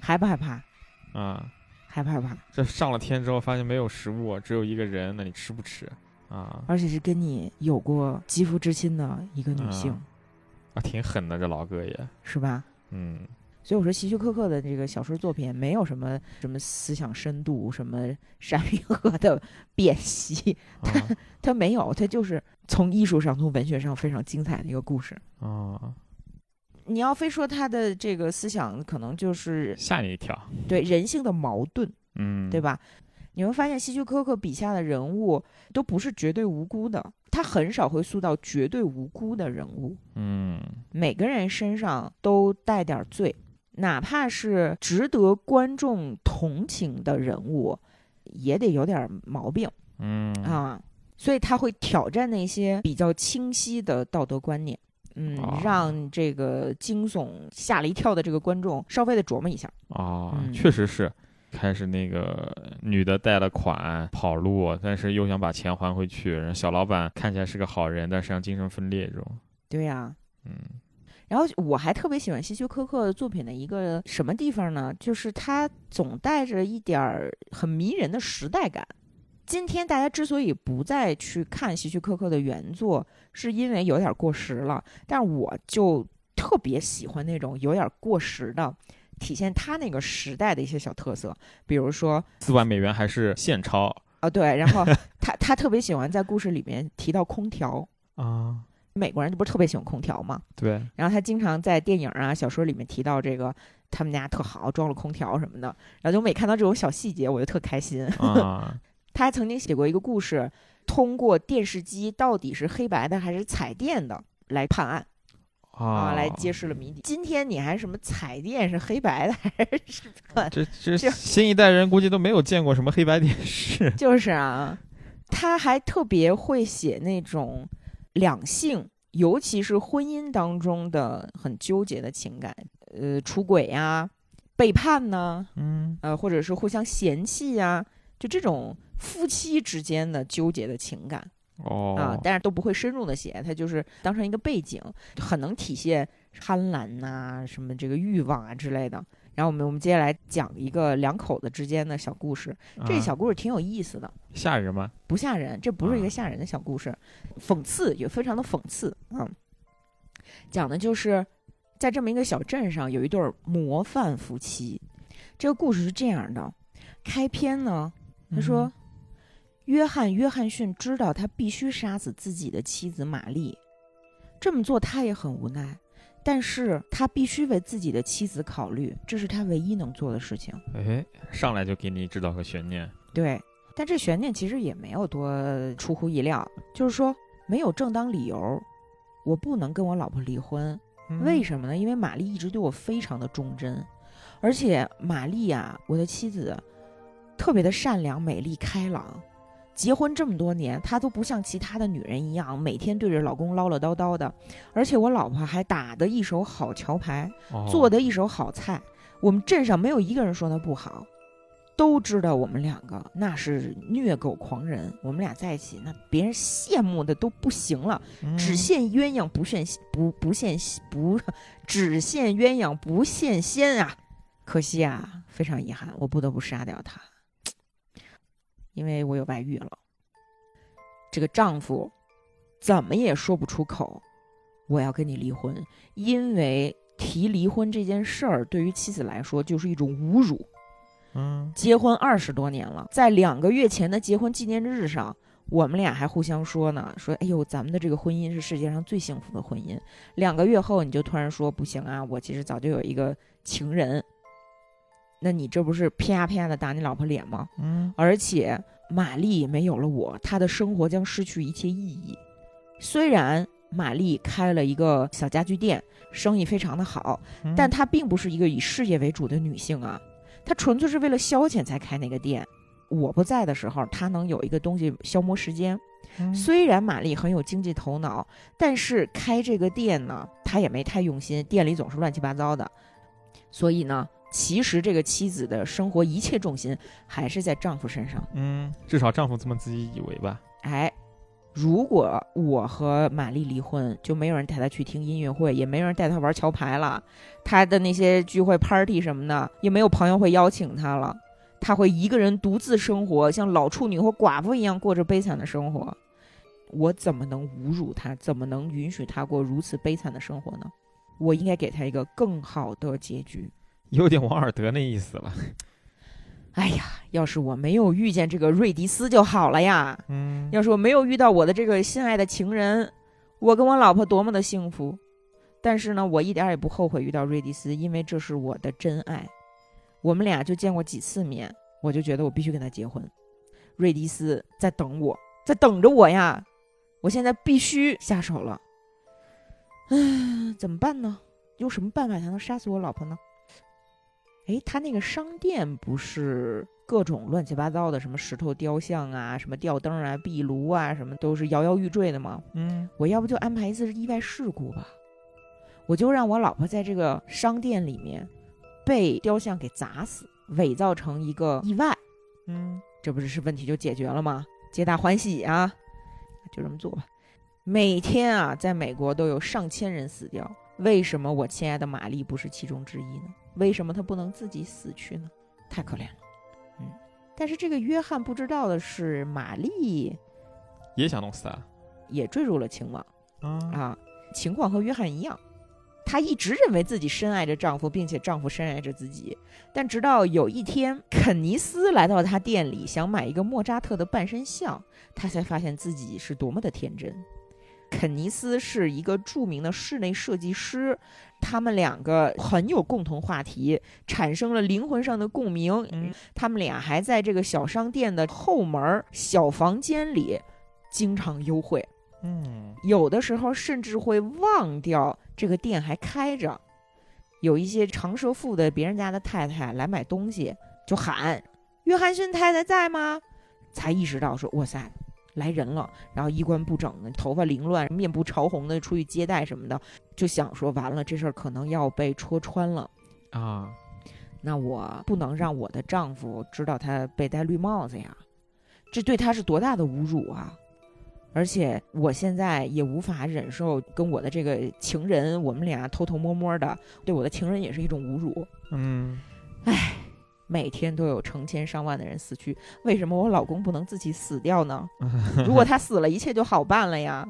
害不害怕？啊。害不害怕？这上了天之后，发现没有食物，只有一个人，那你吃不吃啊？而且是跟你有过肌肤之亲的一个女性，啊啊，挺狠的，这老哥也。是吧？嗯所以我说，希区柯克的这个小说作品没有什么什么思想深度，什么山云河的辨析，啊他没有，他就是从艺术上、从文学上非常精彩的一个故事。啊，你要非说他的这个思想，可能就是吓你一跳。对人性的矛盾，嗯，对？吧？你会发现，希区柯克笔下的人物都不是绝对无辜的，他很少会塑造绝对无辜的人物。嗯每个人身上都带点罪，哪怕是值得观众同情的人物，也得有点毛病嗯啊。所以他会挑战那些比较清晰的道德观念，嗯，哦让这个惊悚吓了一跳的这个观众稍微的琢磨一下。啊，嗯确实是。开始那个女的贷了款跑路，但是又想把钱还回去。然后小老板看起来是个好人，但实际上精神分裂这种。对呀、嗯然后我还特别喜欢希区柯克作品的一个什么地方呢？就是他总带着一点儿很迷人的时代感。今天大家之所以不再去看希区柯克的原作，是因为有点过时了。但我就特别喜欢那种有点过时的，体现他那个时代的一些小特色，比如说四万美元还是现钞，啊，对，然后他他特别喜欢在故事里面提到空调，啊，美国人不是特别喜欢空调吗？对，然后他经常在电影啊、小说里面提到这个他们家特好，装了空调什么的。然后就每看到这种小细节，我就特开心。啊，他还曾经写过一个故事，通过电视机到底是黑白的还是彩电的来判案啊，来揭示了谜底。今天你还什么彩电是黑白的还是判？这这新一代人估计都没有见过什么黑白电视。就是啊，他还特别会写那种两性，尤其是婚姻当中的很纠结的情感，呃，出轨呀、背叛呢，嗯，呃，或者是互相嫌弃呀，就这种夫妻之间的纠结的情感哦，啊，但是都不会深入的写，他就是当成一个背景，很能体现贪婪呐、什么这个欲望啊之类的。然后我们我们接下来讲一个两口子之间的小故事，这啊小故事挺有意思的。吓人吗？不吓人，这不是一啊个吓人的小故事，讽刺也非常的讽刺啊。讲的就是在这么一个小镇上，有一对儿模范夫妻。这个故事是这样的：开篇呢，他说，嗯约翰·约翰逊知道他必须杀死自己的妻子玛丽，这么做他也很无奈，但是他必须为自己的妻子考虑，这是他唯一能做的事情。哎，上来就给你制造个悬念。对，但这悬念其实也没有多出乎意料，就是说没有正当理由，我不能跟我老婆离婚。为什么呢？因为玛丽一直对我非常的忠贞，而且玛丽啊，我的妻子，特别的善良、美丽、开朗。结婚这么多年，她都不像其他的女人一样，每天对着老公唠唠叨叨的。而且我老婆还打得一手好桥牌，哦做得一手好菜，我们镇上没有一个人说她不好，都知道我们两个那是虐狗狂人。我们俩在一起，那别人羡慕的都不行了。只嗯羡鸳鸯不羡不不羡不，只羡鸳鸯不羡仙啊！可惜啊，非常遗憾，我不得不杀掉他，因为我有外遇了。这个丈夫怎么也说不出口，我要跟你离婚，因为提离婚这件事儿对于妻子来说就是一种侮辱。嗯结婚二十多年了，在两个月前的结婚纪念日上，我们俩还互相说呢，说哎呦，咱们的这个婚姻是世界上最幸福的婚姻。两个月后，你就突然说不行啊，我其实早就有一个情人。那你这不是啪啪的打你老婆脸吗？嗯而且玛丽没有了我，她的生活将失去一切意义。虽然玛丽开了一个小家具店，生意非常的好，嗯但她并不是一个以事业为主的女性啊，她纯粹是为了消遣才开那个店。我不在的时候，她能有一个东西消磨时间。嗯虽然玛丽很有经济头脑，但是开这个店呢，她也没太用心，店里总是乱七八糟的。所以呢，其实这个妻子的生活一切重心还是在丈夫身上。嗯，至少丈夫这么自己以为吧。哎，如果我和玛丽离婚，就没有人带她去听音乐会，也没有人带她玩桥牌了，她的那些聚会、party 什么的，也没有朋友会邀请她了。她会一个人独自生活，像老处女或寡妇一样过着悲惨的生活。我怎么能侮辱她？怎么能允许她过如此悲惨的生活呢？我应该给她一个更好的结局。有点王尔德那意思了。哎呀，要是我没有遇见这个瑞迪斯就好了呀！嗯要是我没有遇到我的这个心爱的情人，我跟我老婆多么的幸福。但是呢，我一点儿也不后悔遇到瑞迪斯，因为这是我的真爱。我们俩就见过几次面，我就觉得我必须跟他结婚。瑞迪斯在等我，在等着我呀！我现在必须下手了。唉，怎么办呢？用什么办法才能杀死我老婆呢？诶，他那个商店不是各种乱七八糟的，什么石头雕像啊，什么吊灯啊、壁炉啊，什么都是摇摇欲坠的吗？嗯我要不就安排一次意外事故吧，我就让我老婆在这个商店里面被雕像给砸死，伪造成一个意外，嗯这不是是问题就解决了吗？皆大欢喜啊，就这么做吧。每天啊，在美国都有上千人死掉，为什么我亲爱的玛丽不是其中之一呢？为什么他不能自己死去呢？太可怜了。嗯，但是这个约翰不知道的是，玛丽也想弄死他。也坠入了情网。啊啊，情况和约翰一样，她一直认为自己深爱着丈夫，并且丈夫深爱着自己。但直到有一天，肯尼斯来到她店里，想买一个莫扎特的半身像，她才发现自己是多么的天真。肯尼斯是一个著名的室内设计师，他们两个很有共同话题，产生了灵魂上的共鸣。嗯他们俩还在这个小商店的后门小房间里经常幽会，嗯有的时候甚至会忘掉这个店还开着。有一些长舌妇的别人家的太太来买东西，就喊：“约翰逊太太在吗？”才意识到说：“哇塞，来人了！”然后衣冠不整的，头发凌乱，面部潮红的出去接待什么的，就想说：“完了，这事儿可能要被戳穿了。”啊，那我不能让我的丈夫知道他被戴绿帽子呀，这对他是多大的侮辱啊！而且我现在也无法忍受跟我的这个情人，我们俩偷偷摸摸的，对我的情人也是一种侮辱。嗯每天都有成千上万的人死去，为什么我老公不能自己死掉呢？如果他死了，一切就好办了呀。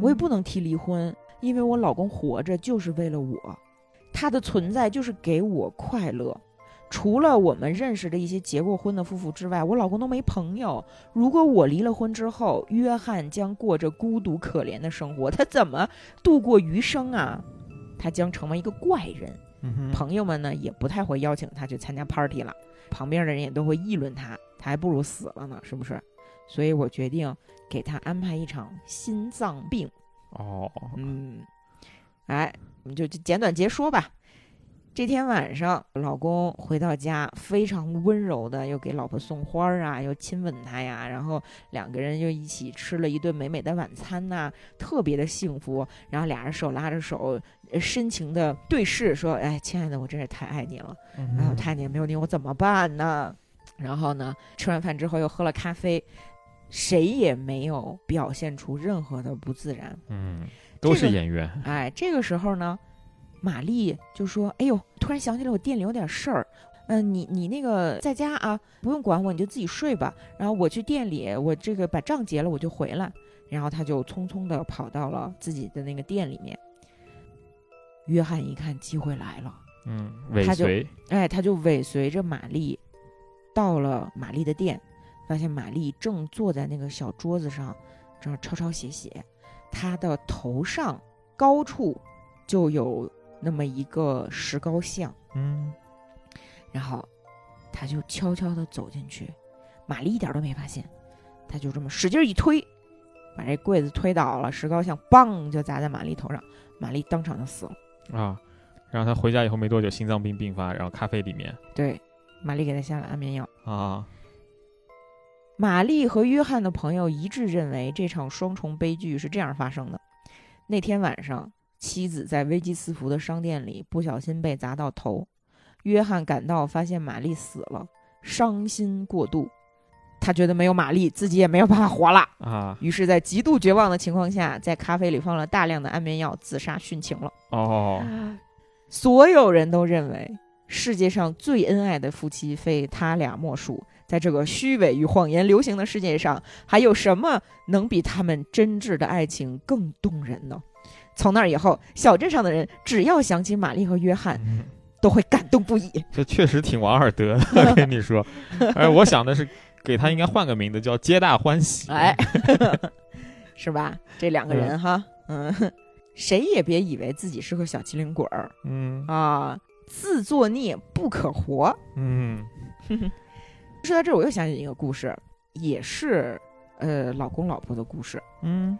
我也不能提离婚，因为我老公活着就是为了我，他的存在就是给我快乐。除了我们认识的一些结过婚的夫妇之外，我老公都没朋友。如果我离了婚之后，约翰将过着孤独可怜的生活，他怎么度过余生啊？他将成为一个怪人。嗯朋友们呢也不太会邀请他去参加 party 了，旁边的人也都会议论他，他还不如死了呢，是不是？所以我决定给他安排一场心脏病。哦，嗯，哎，我们就就简短截说吧。这天晚上，老公回到家，非常温柔的又给老婆送花儿啊，又亲吻她呀，然后两个人又一起吃了一顿美美的晚餐呐、特别的幸福。然后俩人手拉着手，呃深情的对视，说：“哎，亲爱的，我真是太爱你了。嗯然后太爱你，没有你我怎么办呢？”然后呢，吃完饭之后又喝了咖啡，谁也没有表现出任何的不自然。嗯，都是这个演员，哎，这个时候呢，玛丽就说：“哎呦，突然想起来我店里有点事儿，嗯、你你那个在家啊，不用管我，你就自己睡吧。然后我去店里，我这个把账结了，我就回来。”然后他就匆匆的跑到了自己的那个店里面。约翰一看机会来了，嗯，尾他就随，哎，他就尾随着玛丽到了玛丽的店，发现玛丽正坐在那个小桌子上，正抄抄写写。她的头上高处就有那么一个石膏像，嗯然后他就悄悄地走进去，玛丽一点都没发现，他就这么使劲一推，把这柜子推倒了，石膏像梆就砸在玛丽头上，玛丽当场就死了。啊，然后他回家以后没多久心脏病并发，然后咖啡里面对，玛丽给他下了安眠药。啊，玛丽和约翰的朋友一致认为，这场双重悲剧是这样发生的：那天晚上，妻子在危机四伏的商店里不小心被砸到头，约翰赶到发现玛丽死了，伤心过度。他觉得没有玛丽，自己也没有办法活了。啊，于是，在极度绝望的情况下，在咖啡里放了大量的安眠药，自杀殉情了。哦，所有人都认为，世界上最恩爱的夫妻非他俩莫属。在这个虚伪与谎言流行的世界上，还有什么能比他们真挚的爱情更动人呢？从那以后，小镇上的人只要想起玛丽和约翰，嗯 都会感动不已。这确实挺王尔德的，跟你说。哎，我想的是给他应该换个名字，叫皆大欢喜。哎，是吧？这两个人哈，嗯，谁也别以为自己是个小机灵鬼儿嗯啊，自作孽不可活。嗯 说到这儿，我又想起一个故事，也是呃老公老婆的故事。嗯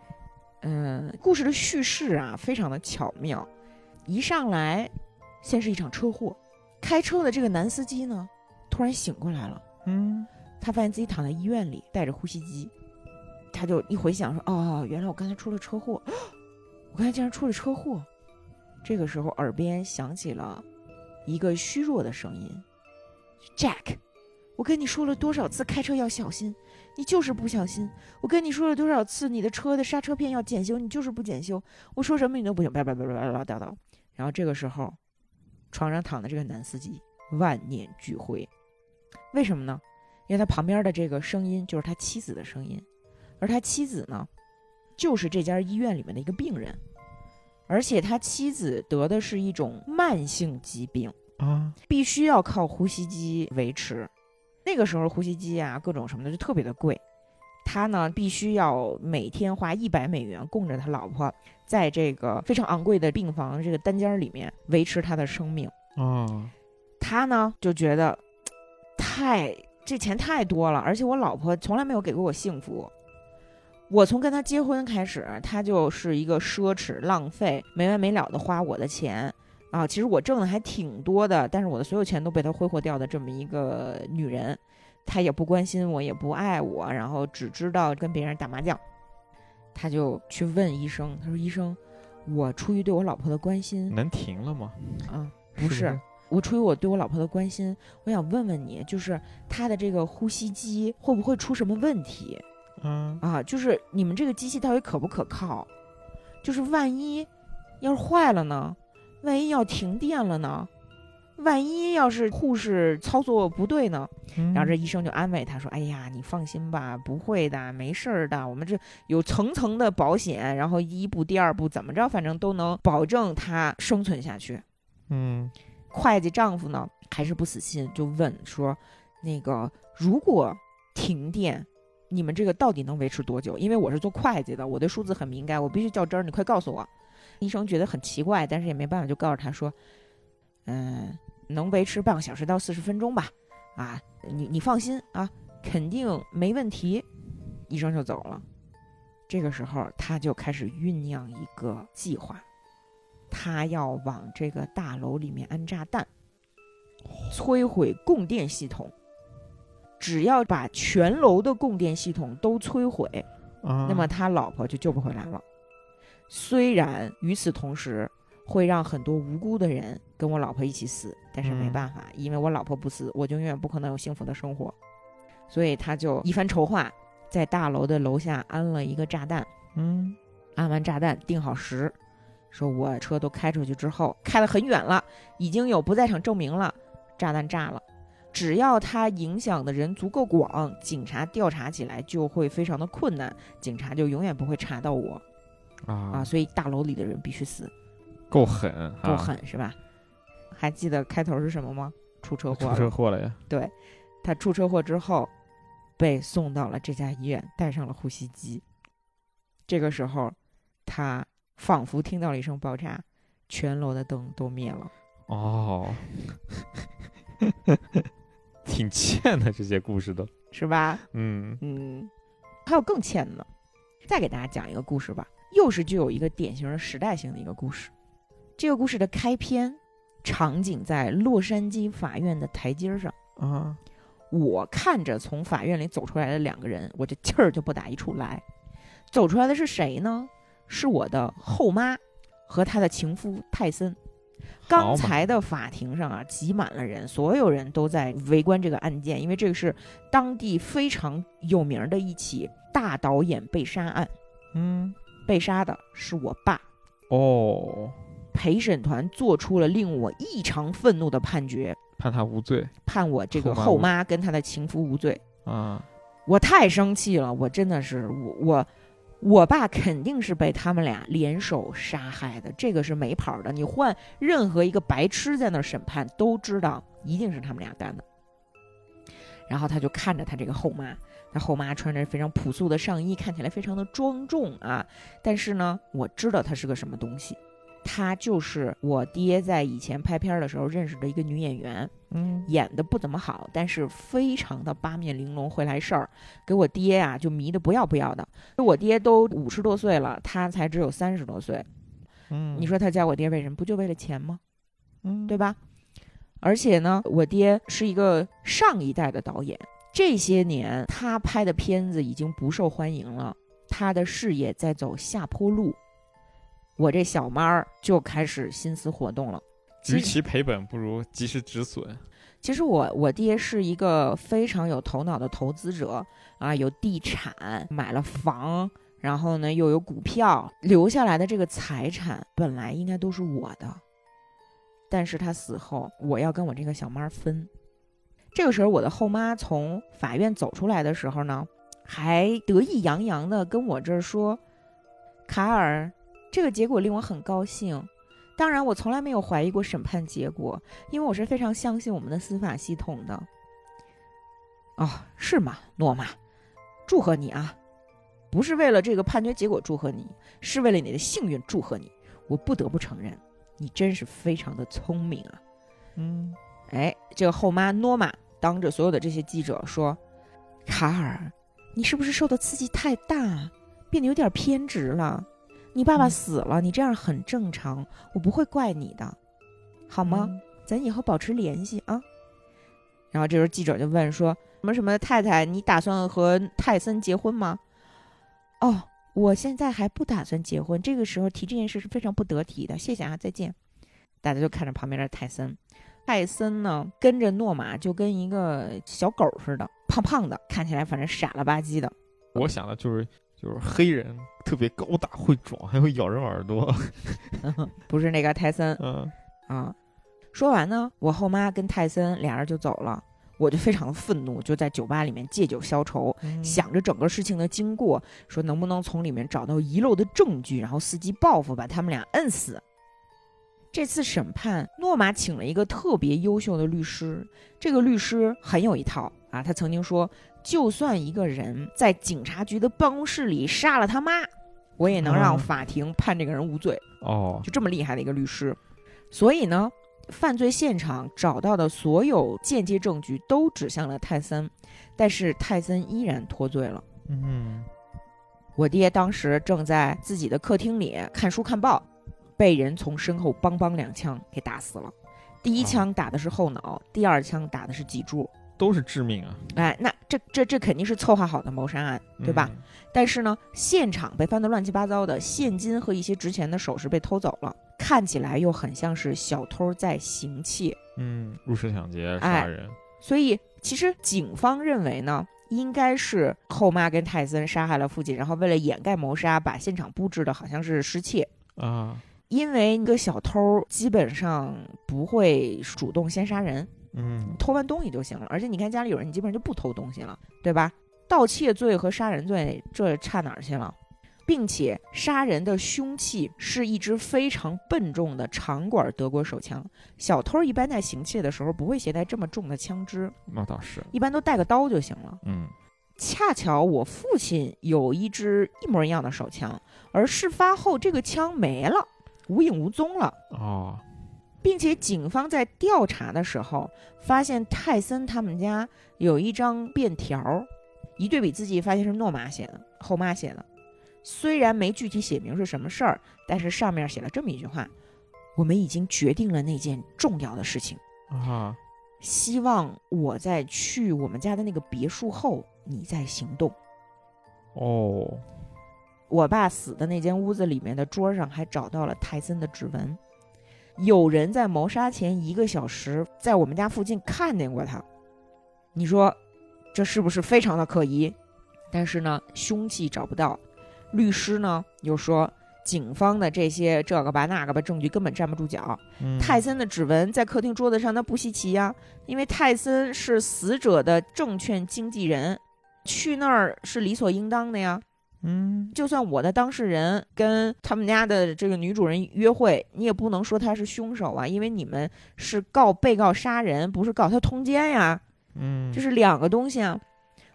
嗯、故事的叙事啊，非常的巧妙。一上来，先是一场车祸，开车的这个男司机呢，突然醒过来了，嗯他发现自己躺在医院里，带着呼吸机，他就一回想说：“哦，原来我刚才出了车祸，我刚才竟然出了车祸。”这个时候，耳边响起了一个虚弱的声音：“Jack，我跟你说了多少次开车要小心，你就是不小心。我跟你说了多少次你的车的刹车片要检修，你就是不检修。我说什么你都不行，叭叭叭叭叭叭叨叨。”然后这个时候，床上躺的这个男司机万念俱灰，为什么呢？因为他旁边的这个声音就是他妻子的声音，而他妻子呢，就是这家医院里面的一个病人。而且他妻子得的是一种慢性疾病，啊，必须要靠呼吸机维持。那个时候呼吸机啊，各种什么的就特别的贵。他呢，必须要每天花一百美元供着他老婆，在这个非常昂贵的病房这个单间里面维持他的生命。啊，他呢就觉得 太这钱太多了，而且我老婆从来没有给过我幸福。我从跟他结婚开始，他就是一个奢侈、浪费、没完没了的花我的钱啊。其实我挣的还挺多的，但是我的所有钱都被他挥霍掉的这么一个女人，她也不关心我，也不爱我，然后只知道跟别人打麻将。他就去问医生，他说：“医生，我出于对我老婆的关心，能停了吗？啊，是不是，我出于我对我老婆的关心，我想问问你，就是她的这个呼吸机会不会出什么问题嗯，啊？就是你们这个机器到底可不可靠？就是万一要是坏了呢？万一要停电了呢？万一要是护士操作不对呢？然后这医生就安慰他说：“哎呀，你放心吧，不会的，没事儿的。我们这有层层的保险，然后第一步、第二步怎么着，反正都能保证他生存下去。”嗯会计丈夫呢还是不死心，就问说：“那个如果停电，你们这个到底能维持多久？因为我是做会计的，我对数字很敏感，我必须较真儿。你快告诉我。”医生觉得很奇怪，但是也没办法，就告诉他说：“嗯，能维持半个小时到四十分钟吧。啊，你你放心啊，肯定没问题。”医生就走了。这个时候，他就开始酝酿一个计划。他要往这个大楼里面安炸弹，摧毁供电系统。只要把全楼的供电系统都摧毁，啊，那么他老婆就救不回来了。虽然与此同时会让很多无辜的人跟我老婆一起死，但是没嗯办法，因为我老婆不死，我就永远不可能有幸福的生活。所以他就一番筹划，在大楼的楼下安了一个炸弹。嗯安完炸弹，定好时，说我车都开出去之后，开得很远了，已经有不在场证明了，炸弹炸了。只要他影响的人足够广，警察调查起来就会非常的困难，警察就永远不会查到我啊！啊，所以大楼里的人必须死，够狠，够啊，狠是吧？还记得开头是什么吗？出车祸出。车祸了呀，对，他出车祸之后被送到了这家医院，带上了呼吸机。这个时候，他仿佛听到了一声爆炸，全楼的灯都灭了。哦，挺欠的这些故事都，是吧？嗯嗯，还有更欠的。再给大家讲一个故事吧，又是具有一个典型的时代性的一个故事。这个故事的开篇场景在洛杉矶法院的台阶上。啊，我看着从法院里走出来的两个人，我这气儿就不打一处来。走出来的是谁呢？是我的后妈和她的情夫泰森。刚才的法庭上啊，挤满了人，所有人都在围观这个案件，因为这个是当地非常有名的一起大导演被杀案。嗯，被杀的是我爸。哦，陪审团做出了令我异常愤怒的判决，判他无罪判我这个后妈无后妈跟他的情夫无罪。啊，我太生气了，我真的是我我我爸肯定是被他们俩联手杀害的，这个是没跑的。你换任何一个白痴在那儿审判，都知道一定是他们俩干的。然后他就看着他这个后妈，他后妈穿着非常朴素的上衣，看起来非常的庄重啊。但是呢，我知道她是个什么东西，她就是我爹在以前拍片儿的时候认识的一个女演员。嗯，演的不怎么好，但是非常的八面玲珑，会来事儿，给我爹呀、就迷得不要不要的。我爹都五十多岁了，他才只有三十多岁。嗯，你说他嫁我爹为什么？不就为了钱吗？嗯，对吧？而且呢，我爹是一个上一代的导演，这些年他拍的片子已经不受欢迎了，他的事业在走下坡路。我这小妈儿就开始心思活动了。与其赔本，不如及时止损。其实我我爹是一个非常有头脑的投资者啊，有地产，买了房，然后呢又有股票，留下来的这个财产本来应该都是我的，但是他死后我要跟我这个小妈分。这个时候我的后妈从法院走出来的时候呢，还得意洋洋的跟我这儿说：“卡尔，这个结果令我很高兴。当然，我从来没有怀疑过审判结果，因为我是非常相信我们的司法系统的。哦，是吗，诺玛？祝贺你啊！不是为了这个判决结果祝贺你，是为了你的幸运祝贺你。我不得不承认，你真是非常的聪明啊。嗯，哎，这个后妈诺玛当着所有的这些记者说：“卡尔，你是不是受的刺激太大，变得有点偏执了？你爸爸嗯死了，你这样很正常，我不会怪你的，好吗？嗯咱以后保持联系啊。”然后这时候记者就问说：“什么什么太太，你打算和泰森结婚吗？”哦，我现在还不打算结婚。这个时候提这件事是非常不得体的。谢谢啊，再见。大家就看着旁边的泰森，泰森呢跟着诺玛就跟一个小狗似的，胖胖的，看起来反正傻了吧唧的。我想的就是就是黑人特别高大会壮，还会咬人耳朵。不是那个泰森嗯啊。说完呢，我后妈跟泰森俩人就走了，我就非常的愤怒，就在酒吧里面借酒消愁，嗯想着整个事情的经过，说能不能从里面找到遗漏的证据，然后伺机报复，把他们俩摁死。这次审判，诺玛请了一个特别优秀的律师，这个律师很有一套啊。他曾经说，就算一个人在警察局的办公室里杀了他妈，我也能让嗯法庭判这个人无罪。哦，就这么厉害的一个律师。所以呢，犯罪现场找到的所有间接证据都指向了泰森，但是泰森依然脱罪了。嗯我爹当时正在自己的客厅里看书看报，被人从身后梆梆两枪给打死了。第一哦枪打的是后脑，第二枪打的是脊柱。都是致命啊，哎，那这这这肯定是策划好的谋杀案，对吧？嗯？但是呢，现场被翻得乱七八糟的，现金和一些值钱的首饰被偷走了，看起来又很像是小偷在行窃。嗯，入室抢劫、哎杀人。所以，其实警方认为呢，应该是后妈跟泰森杀害了父亲，然后为了掩盖谋杀，把现场布置的好像是失窃。啊，因为一个小偷基本上不会主动先杀人，嗯偷完东西就行了。而且你看家里有人，你基本上就不偷东西了，对吧？盗窃罪和杀人罪这差哪儿去了？并且杀人的凶器是一支非常笨重的长管德国手枪。小偷一般在行窃的时候不会携带这么重的枪支，那倒是。一般都带个刀就行了。嗯恰巧我父亲有一支一模一样的手枪，而事发后这个枪没了，无影无踪了。哦，并且警方在调查的时候发现泰森他们家有一张便条，一对比字迹发现是诺玛写的，后妈写的。虽然没具体写明是什么事儿，但是上面写了这么一句话：“我们已经决定了那件重要的事情，啊，希望我在去我们家的那个别墅后，你再行动。”哦，我爸死的那间屋子里面的桌上还找到了泰森的指纹，有人在谋杀前一个小时在我们家附近看见过他。你说这是不是非常的可疑？但是呢，凶器找不到，律师呢又说警方的这些这个吧那个吧证据根本站不住脚。嗯泰森的指纹在客厅桌子上，那不稀奇呀，因为泰森是死者的证券经纪人，去那儿是理所应当的呀。嗯就算我的当事人跟他们家的这个女主人约会，你也不能说他是凶手啊，因为你们是告被告杀人，不是告他通奸呀，嗯，这是两个东西啊。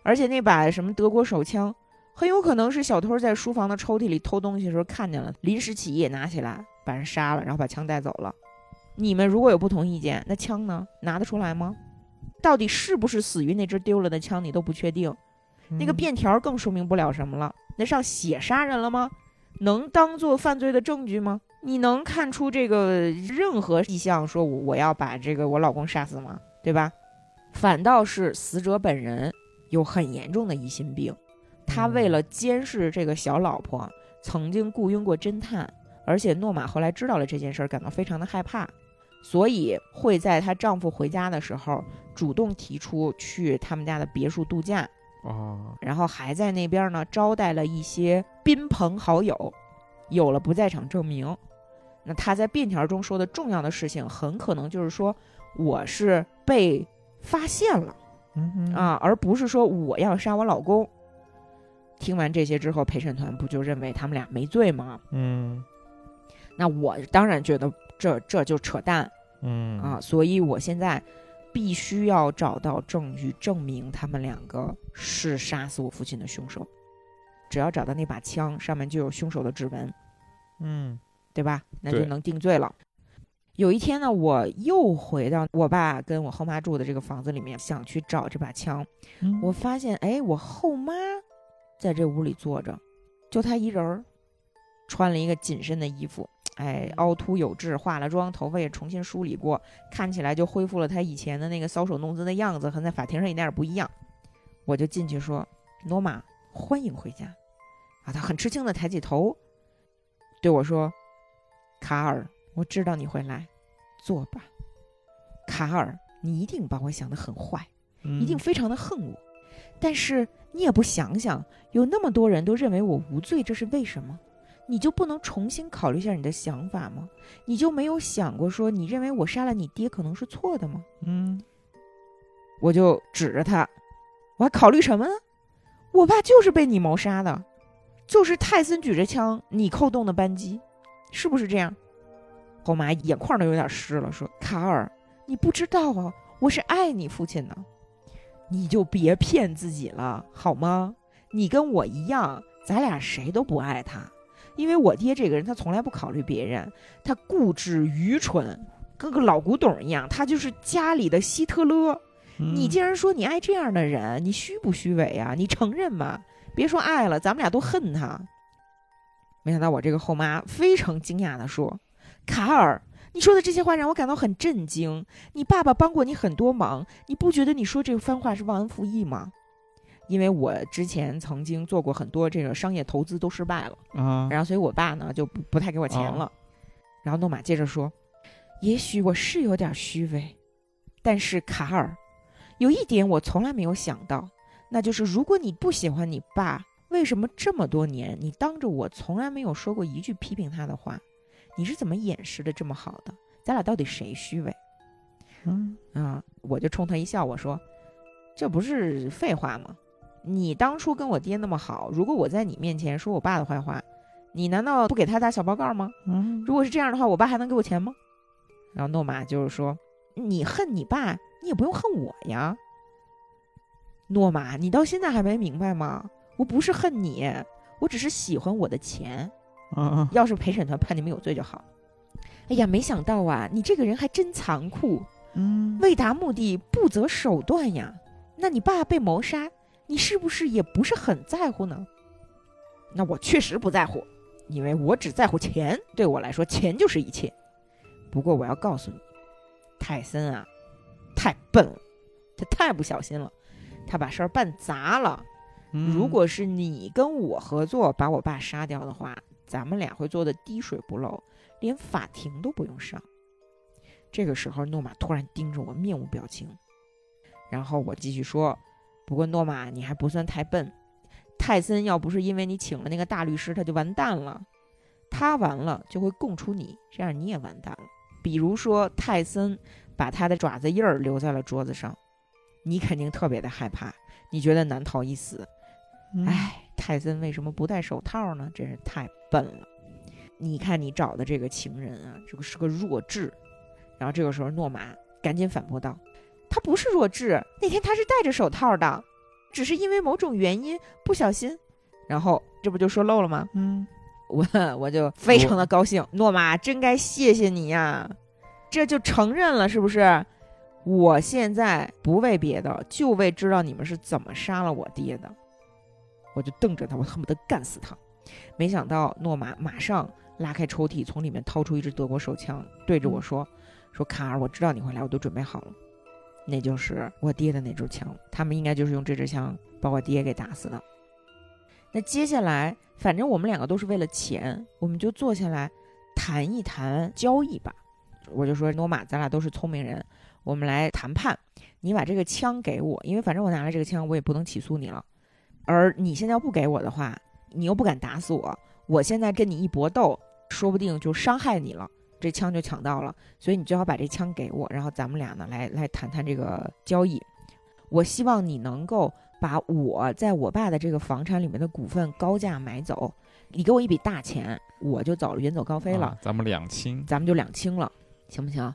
而且那把什么德国手枪，很有可能是小偷在书房的抽屉里偷东西的时候看见了，临时起意拿起来把人杀了，然后把枪带走了。你们如果有不同意见，那枪呢？拿得出来吗？到底是不是死于那支丢了的枪，你都不确定。那个嗯便条更说明不了什么了。那上写杀人了吗？能当做犯罪的证据吗？你能看出这个任何迹象，说我我要把这个我老公杀死吗？对吧？反倒是死者本人有很严重的疑心病，他为了监视这个小老婆，曾经雇佣过侦探，而且诺玛后来知道了这件事儿，感到非常的害怕，所以会在她丈夫回家的时候主动提出去他们家的别墅度假。哦，然后还在那边呢招待了一些宾朋好友，有了不在场证明。那他在便条中说的重要的事情，很可能就是说我是被发现了嗯，啊，而不是说我要杀我老公。听完这些之后，陪审团不就认为他们俩没罪吗？嗯那我当然觉得这这就扯淡嗯啊，所以我现在必须要找到证据证明他们两个是杀死我父亲的凶手。只要找到那把枪，上面就有凶手的指纹，嗯对吧？那就能定罪了。有一天呢，我又回到我爸跟我后妈住的这个房子里面，想去找这把枪。嗯我发现，哎，我后妈在这屋里坐着，就她一人儿，穿了一个紧身的衣服，哎，凹凸有致，化了妆，头发也重新梳理过，看起来就恢复了他以前的那个搔首弄姿的样子，和在法庭上一点儿不一样。我就进去说：“诺玛，欢迎回家。”啊，他很吃惊的抬起头，对我说：“卡尔，我知道你会来，坐吧。卡尔，你一定把我想得很坏。”一定非常的恨我，但是你也不想想，有那么多人都认为我无罪，这是为什么？你就不能重新考虑一下你的想法吗？你就没有想过说，你认为我杀了你爹可能是错的吗？嗯我就指着他，我还考虑什么呢？我爸就是被你谋杀的，就是泰森举着枪，你扣动的扳机，是不是这样？后妈眼眶都有点湿了，说：“卡尔，你不知道啊，我是爱你父亲的，你就别骗自己了，好吗？你跟我一样，咱俩谁都不爱他，因为我爹这个人，他从来不考虑别人，他固执愚蠢，跟个老古董一样，他就是家里的希特勒。你嗯既然说你爱这样的人，你虚不虚伪啊？你承认吗？别说爱了，咱们俩都恨他。没想到我这个后妈非常惊讶地说：“卡尔，你说的这些话让我感到很震惊。你爸爸帮过你很多忙，你不觉得你说这番话是忘恩负义吗？因为我之前曾经做过很多这个商业投资都失败了，啊，然后所以我爸呢就不不太给我钱了。然后诺玛接着说：“也许我是有点虚伪，但是卡尔，有一点我从来没有想到，那就是如果你不喜欢你爸，为什么这么多年你当着我从来没有说过一句批评他的话？你是怎么掩饰的这么好的？咱俩到底谁虚伪嗯啊？”我就冲他一笑，我说：“这不是废话吗？你当初跟我爹那么好，如果我在你面前说我爸的坏话，你难道不给他打小报告吗？嗯如果是这样的话，我爸还能给我钱吗？然后诺玛就是说：“你恨你爸，你也不用恨我呀。”诺玛，你到现在还没明白吗？我不是恨你，我只是喜欢我的钱。嗯要是陪审团判你们有罪就好。哎呀，没想到啊，你这个人还真残酷，嗯为达目的不择手段呀。那你爸被谋杀，你是不是也不是很在乎呢？那我确实不在乎，因为我只在乎钱。对我来说，钱就是一切。不过我要告诉你，泰森啊，太笨了，他太不小心了，他把事儿办砸了。嗯如果是你跟我合作把我爸杀掉的话，咱们俩会做的滴水不漏，连法庭都不用上。这个时候，诺玛突然盯着我，面无表情。然后我继续说：“不过诺玛，你还不算太笨。泰森要不是因为你请了那个大律师，他就完蛋了。他完了就会供出你，这样你也完蛋了。比如说，泰森把他的爪子印儿留在了桌子上，你肯定特别的害怕，你觉得难逃一死。嗯唉，泰森为什么不戴手套呢？真是太笨了。你看你找的这个情人啊，这个是个弱智。然后这个时候，诺玛赶紧反驳道：“他不是弱智，那天他是戴着手套的，只是因为某种原因不小心。”然后这不就说漏了吗？嗯我我就非常的高兴，诺玛真该谢谢你呀，这就承认了是不是？我现在不为别的，就为知道你们是怎么杀了我爹的。我就瞪着他，我恨不得干死他。没想到诺玛马上拉开抽屉，从里面掏出一支德国手枪，对着我说：“说卡尔，我知道你会来，我都准备好了。那就是我爹的那支枪，他们应该就是用这支枪把我爹给打死的。那接下来，反正我们两个都是为了钱，我们就坐下来谈一谈交易吧。我就说，诺玛，咱俩都是聪明人，我们来谈判。你把这个枪给我，因为反正我拿了这个枪，我也不能起诉你了。而你现在要不给我的话，你又不敢打死我，我现在跟你一搏斗，说不定就伤害你了，这枪就抢到了。所以你最好把这枪给我，然后咱们俩呢来来谈谈这个交易。我希望你能够把我在我爸的这个房产里面的股份高价买走，你给我一笔大钱，我就走了，远走高飞了，啊咱们两清。咱们就两清了，行不行？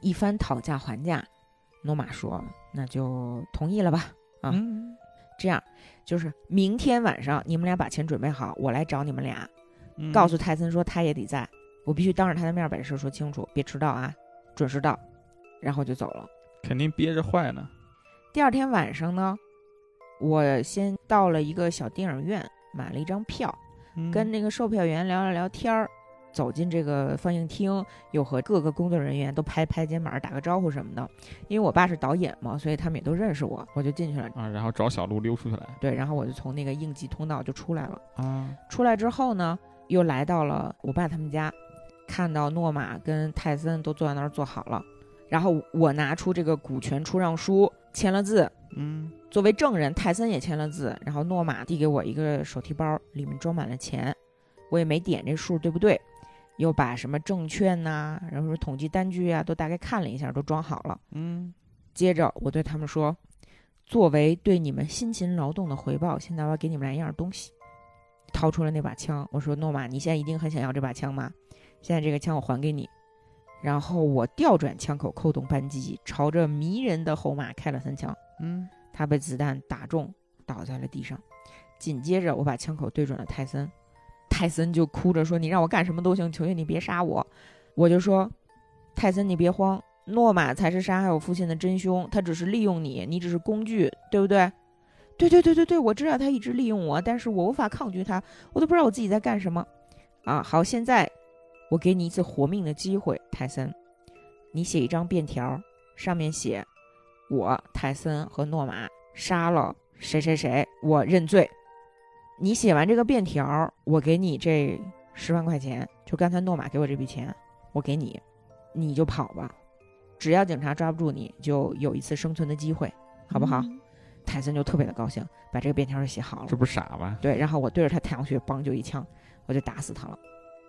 一番讨价还价，诺玛说那就同意了吧。啊嗯这样就是明天晚上你们俩把钱准备好，我来找你们俩，嗯告诉泰森说他也得在，我必须当着他的面把这事说清楚，别迟到啊，准时到。然后就走了。肯定憋着坏呢。第二天晚上呢，我先到了一个小电影院，买了一张票，嗯跟那个售票员聊了聊天儿。走进这个放映厅，又和各个工作人员都拍拍肩膀、打个招呼什么的。因为我爸是导演嘛，所以他们也都认识我，我就进去了。啊，然后找小路溜出去来对，然后我就从那个应急通道就出来了。啊，出来之后呢，又来到了我爸他们家，看到诺玛跟泰森都坐在那儿坐好了，然后我拿出这个股权出让书，签了字，嗯作为证人，泰森也签了字，然后诺玛递给我一个手提包，里面装满了钱，我也没点这数对不对，又把什么证券呐、然后说统计单据啊，都大概看了一下，都装好了。嗯接着我对他们说，作为对你们辛勤劳动的回报，现在我要给你们来一样东西。掏出了那把枪，我说：“诺玛，你现在一定很想要这把枪吗？现在这个枪我还给你。”然后我调转枪口，扣动扳机，朝着迷人的侯马开了三枪。嗯他被子弹打中，倒在了地上。紧接着，我把枪口对准了泰森，泰森就哭着说：“你让我干什么都行，求求你别杀我。”我就说：“泰森，你别慌，诺玛才是杀害我父亲的真凶，他只是利用你，你只是工具，对不对？”“对对对对对，我知道他一直利用我，但是我无法抗拒他，我都不知道我自己在干什么。”啊，好，现在我给你一次活命的机会，泰森，你写一张便条，上面写。我泰森和诺玛杀了谁谁谁，我认罪。你写完这个便条，我给你这十万块钱，就刚才诺玛给我这笔钱，我给你，你就跑吧。只要警察抓不住你，就有一次生存的机会，好不好？泰森就特别的高兴，把这个便条就写好了这。不是傻吗？对，然后我对着他太阳穴，梆就一枪，我就打死他了。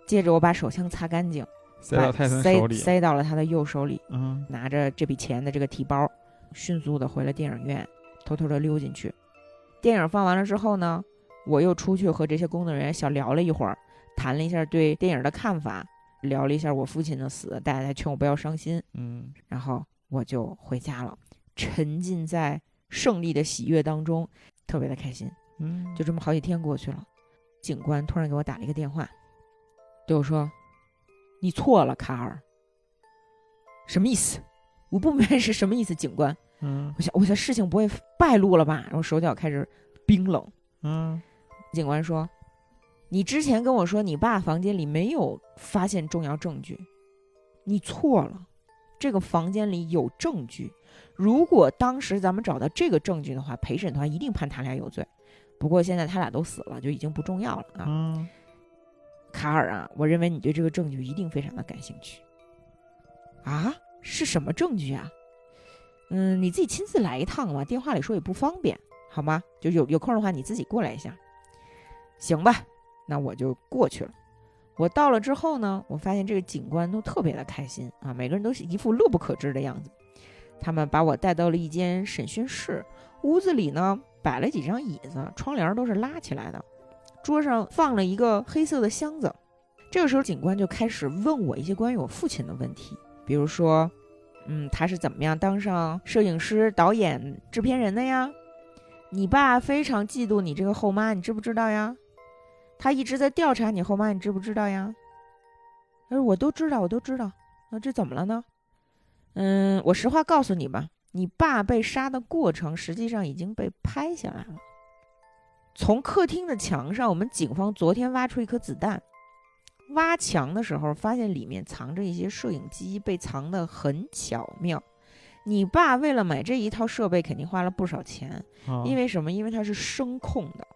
接着我把手枪擦干净，塞到泰森塞手里。塞到了他的右手里。嗯拿着这笔钱的这个提包，迅速的回了电影院，偷偷的溜进去。电影放完了之后呢，我又出去和这些工作人员小聊了一会儿，谈了一下对电影的看法，聊了一下我父亲的死，大家还劝我不要伤心，嗯然后我就回家了，沉浸在胜利的喜悦当中，特别的开心。嗯，就这么好几天过去了，警官突然给我打了一个电话，对我说：“你错了，卡尔。”什么意思？我不明白是什么意思，警官。嗯我想，我想事情不会败露了吧？然后手脚开始冰冷。嗯警官说：“你之前跟我说你爸房间里没有发现重要证据，你错了。这个房间里有证据。如果当时咱们找到这个证据的话，陪审团一定判他俩有罪。不过现在他俩都死了，就已经不重要了啊。嗯卡尔啊，我认为你对这个证据一定非常的感兴趣。啊，是什么证据啊？嗯，你自己亲自来一趟嘛，电话里说也不方便，好吗？就有有空的话，你自己过来一下，行吧？那我就过去了。我到了之后呢，我发现这个警官都特别的开心啊，每个人都是一副乐不可支的样子。他们把我带到了一间审讯室，屋子里呢摆了几张椅子，窗帘都是拉起来的，桌上放了一个黑色的箱子。这个时候，警官就开始问我一些关于我父亲的问题，比如说，嗯，他是怎么样当上摄影师、导演、制片人的呀？你爸非常嫉妒你这个后妈，你知不知道呀？他一直在调查你后妈，你知不知道呀？他说我都知道，我都知道。那这怎么了呢？嗯，我实话告诉你吧，你爸被杀的过程实际上已经被拍下来了。从客厅的墙上，我们警方昨天挖出一颗子弹。挖墙的时候，发现里面藏着一些摄影机，被藏得很巧妙。你爸为了买这一套设备，肯定花了不少钱。啊因为什么？因为它是声控的，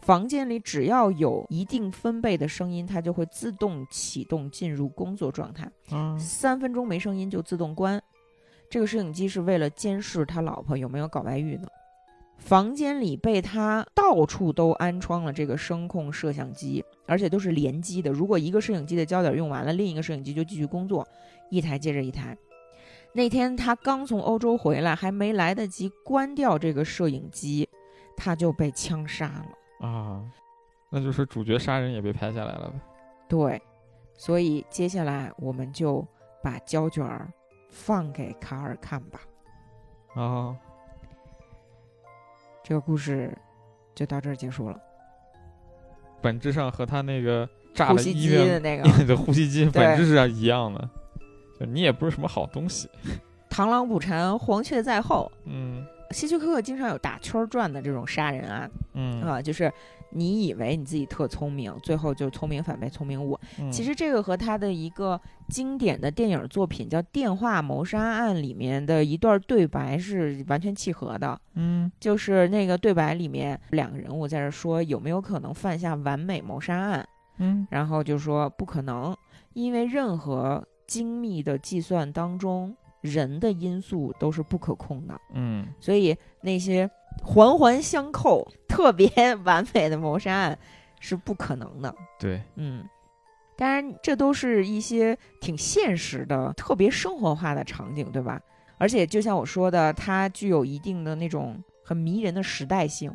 房间里只要有一定分贝的声音，它就会自动启动进入工作状态。嗯三分钟没声音就自动关。这个摄影机是为了监视他老婆有没有搞外遇的。房间里被他到处都安装了这个声控摄像机，而且都是联机的。如果一个摄影机的焦点用完了，另一个摄影机就继续工作，一台接着一台。那天他刚从欧洲回来，还没来得及关掉这个摄影机，他就被枪杀了。啊，那就是主角杀人也被拍下来了呗。对，所以接下来我们就把胶卷儿放给卡尔看吧。啊，这个故事就到这儿结束了。本质上和他那个炸了医院机的那个 的呼吸机本质上一样的，就你也不是什么好东西。螳螂捕蝉，黄雀在后。嗯希区柯克经常有打圈转的这种杀人案嗯啊，就是你以为你自己特聪明，最后就聪明反被聪明误。嗯。其实这个和他的一个经典的电影作品叫《电话谋杀案》里面的一段对白是完全契合的。嗯。就是那个对白里面，两个人物在这说有没有可能犯下完美谋杀案，嗯。然后就说不可能，因为任何精密的计算当中，人的因素都是不可控的，嗯。所以那些环环相扣、特别完美的谋杀案是不可能的。对，嗯，当然这都是一些挺现实的、特别生活化的场景，对吧？而且就像我说的，它具有一定的那种很迷人的时代性，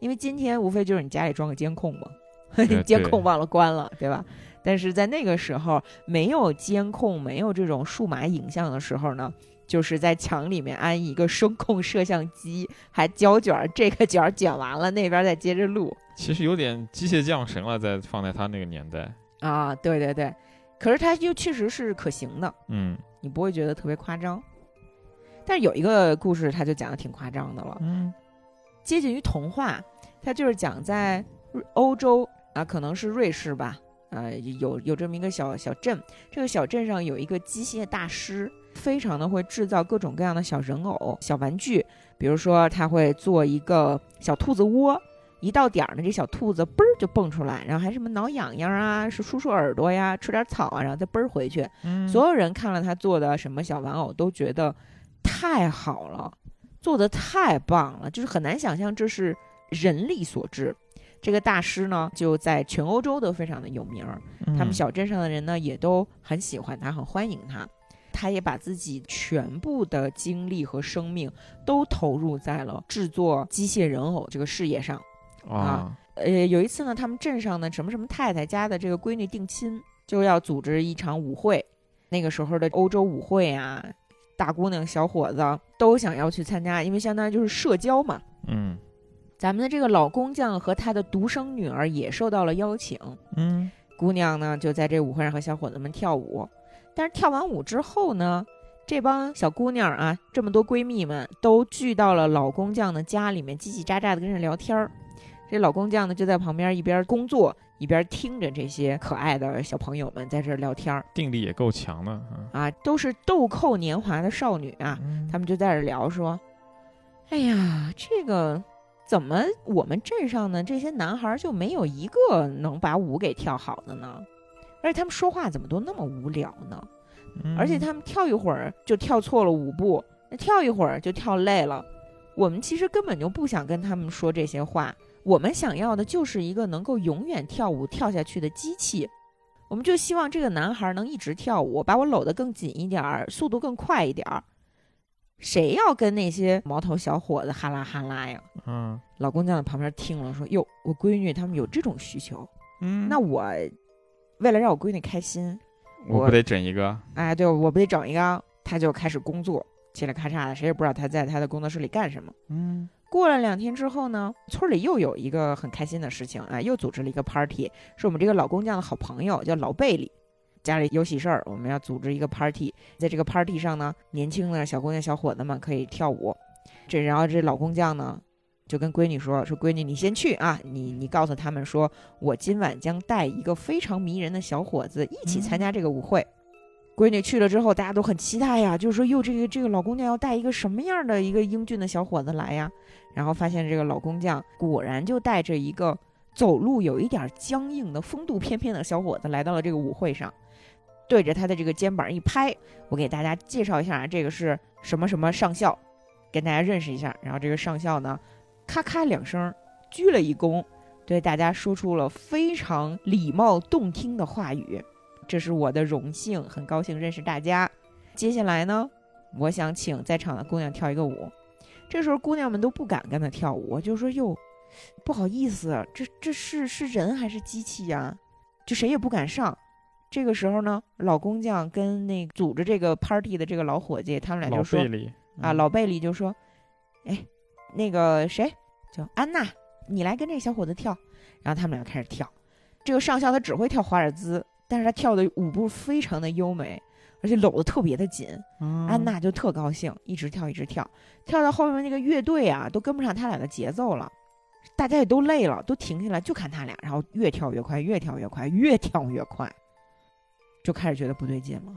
因为今天无非就是你家里装个监控嘛，监控忘了关了，对吧？但是在那个时候，没有监控、没有这种数码影像的时候呢，就是在墙里面安一个声控摄像机，还胶卷儿，这个卷儿卷完了，那边再接着录。其实有点机械降神了，在放在他那个年代。啊，对对对，可是他又确实是可行的，嗯你不会觉得特别夸张。但是有一个故事，他就讲的挺夸张的了，嗯接近于童话。他就是讲在欧洲啊，可能是瑞士吧，呃，有有这么一个小小镇，这个小镇上有一个机械大师，非常的会制造各种各样的小人偶、小玩具，比如说他会做一个小兔子窝。一到点儿呢，这小兔子嘣儿就蹦出来，然后还什么挠痒痒啊，是梳梳耳朵呀，吃点草啊，然后再嘣儿回去。嗯，所有人看了他做的什么小玩偶，都觉得太好了，做的太棒了，就是很难想象这是人力所致。这个大师呢，就在全欧洲都非常的有名儿，他们嗯小镇上的人呢，也都很喜欢他，很欢迎他。他也把自己全部的精力和生命都投入在了制作机械人偶这个事业上。啊呃，有一次呢，他们镇上的什么什么太太家的这个闺女定亲，就要组织一场舞会。那个时候的欧洲舞会啊，大姑娘小伙子都想要去参加，因为相当于就是社交嘛。嗯咱们的这个老工匠和他的独生女儿也受到了邀请，嗯姑娘呢就在这舞会上和小伙子们跳舞。但是跳完舞之后呢，这帮小姑娘啊，这么多闺蜜们都聚到了老工匠的家里面，叽叽喳喳的跟人聊天儿。这老工匠呢就在旁边一边工作一边听着这些可爱的小朋友们在这儿聊天儿定力也够强的啊。啊，都是豆蔻年华的少女啊。嗯他们就在这儿聊说：“哎呀，这个怎么我们镇上呢这些男孩就没有一个能把舞给跳好的呢？而且他们说话怎么都那么无聊呢？嗯而且他们跳一会儿就跳错了舞步，那跳一会儿就跳累了。我们其实根本就不想跟他们说这些话，我们想要的就是一个能够永远跳舞跳下去的机器。我们就希望这个男孩能一直跳舞，把我搂得更紧一点儿，速度更快一点儿。谁要跟那些毛头小伙子哈拉哈拉呀？嗯老工匠在旁边听了说：“哟，我闺女他们有这种需求，嗯，那我为了让我闺女开心，我我不得整一个？哎，对我不得整一个？他就开始工作，嘁哩咔嚓的，谁也不知道他在他的工作室里干什么。嗯过了两天之后呢，村里又有一个很开心的事情啊，又组织了一个 party，是我们这个老工匠的好朋友叫老贝里，家里有喜事儿，我们要组织一个 party，在这个 party 上呢，年轻的小姑娘小伙子们可以跳舞。这然后这老工匠呢，就跟闺女说说闺女你先去啊，你你告诉他们说我今晚将带一个非常迷人的小伙子一起参加这个舞会。闺女去了之后，大家都很期待呀，就是说哟，这个这个老工匠要带一个什么样的一个英俊的小伙子来呀？然后发现这个老工匠果然就带着一个走路有一点僵硬的风度翩翩的小伙子来到了这个舞会上，对着他的这个肩膀一拍，我给大家介绍一下啊，这个是什么什么上校，跟大家认识一下。然后这个上校呢，咔咔两声鞠了一躬，对大家说出了非常礼貌动听的话语。这是我的荣幸，很高兴认识大家。接下来呢，我想请在场的姑娘跳一个舞。这时候姑娘们都不敢跟他跳舞，就说：“哟，不好意思，这这是是人还是机器呀？”就谁也不敢上。这个时候呢，老工匠跟那组织这个 party 的这个老伙计，他们俩就说啊，嗯老贝利就说：“哎，那个谁，叫安娜，你来跟这小伙子跳。”然后他们俩开始跳。这个上校他只会跳华尔兹，但是他跳的舞步非常的优美，而且搂得特别的紧。嗯安娜就特高兴，一直跳一直跳，跳到后面那个乐队啊都跟不上他俩的节奏了，大家也都累了，都停下来就看他俩，然后越跳越快，越跳越快，越跳越快，就开始觉得不对劲了。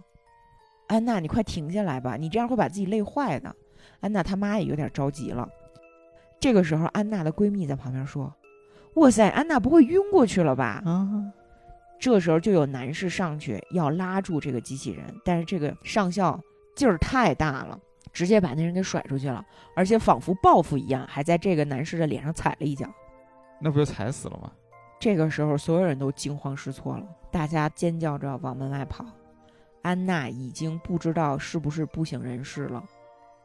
安娜，你快停下来吧，你这样会把自己累坏的。安娜他妈也有点着急了。这个时候，安娜的闺蜜在旁边说：“哇塞，安娜不会晕过去了吧？”啊，这时候就有男士上去要拉住这个机器人，但是这个上校劲儿太大了，直接把那人给甩出去了，而且仿佛报复一样，还在这个男士的脸上踩了一脚。那不就踩死了吗？这个时候，所有人都惊慌失措了，大家尖叫着往门外跑。安娜已经不知道是不是不省人事了。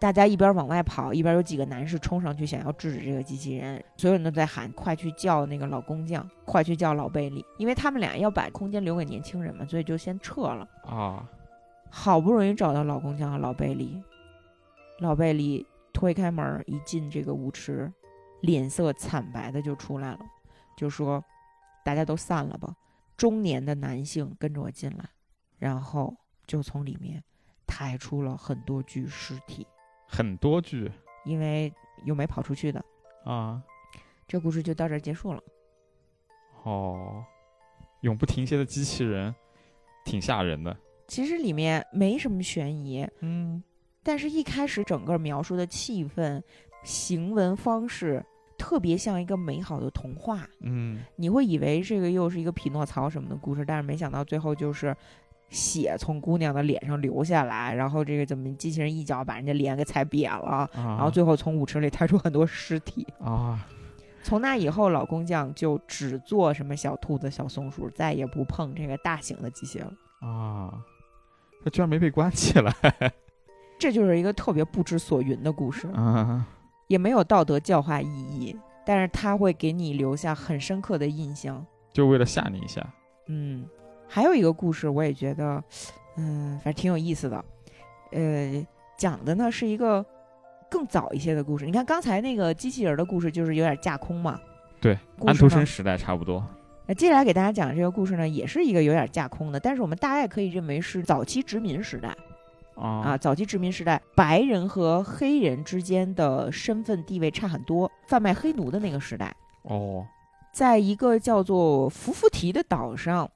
大家一边往外跑，一边有几个男士冲上去想要制止这个机器人，所有人都在喊：“快去叫那个老工匠，快去叫老贝利！”因为他们俩要把空间留给年轻人嘛，所以就先撤了。啊，好不容易找到老工匠和老贝利，老贝利推开门一进这个舞池，脸色惨白的就出来了，就说：“大家都散了吧。”中年的男性跟着我进来，然后就从里面抬出了很多具尸体，很多句因为有没跑出去的。啊，这故事就到这儿结束了。哦，永不停歇的机器人，挺吓人的。其实里面没什么悬疑，嗯，但是一开始整个描述的气氛、行文方式，特别像一个美好的童话。嗯，你会以为这个又是一个匹诺曹什么的故事，但是没想到最后就是血从姑娘的脸上流下来，然后这个怎么机器人一脚把人家脸给踩扁了，啊，然后最后从舞池里抬出很多尸体。啊，从那以后，老工匠就只做什么小兔子、小松鼠，再也不碰这个大型的机械了。啊，他居然没被关起来 这就是一个特别不知所云的故事，啊！也没有道德教化意义，但是他会给你留下很深刻的印象。就为了吓你一下。嗯，还有一个故事，我也觉得，嗯，反正挺有意思的。呃，讲的呢是一个更早一些的故事。你看刚才那个机器人的故事，就是有点架空嘛。对，安徒生时代差不多。那接下来给大家讲的这个故事呢，也是一个有点架空的，但是我们大概可以认为是早期殖民时代啊，啊早期殖民时代，白人和黑人之间的身份地位差很多，贩卖黑奴的那个时代。哦，在一个叫做福福提的岛上，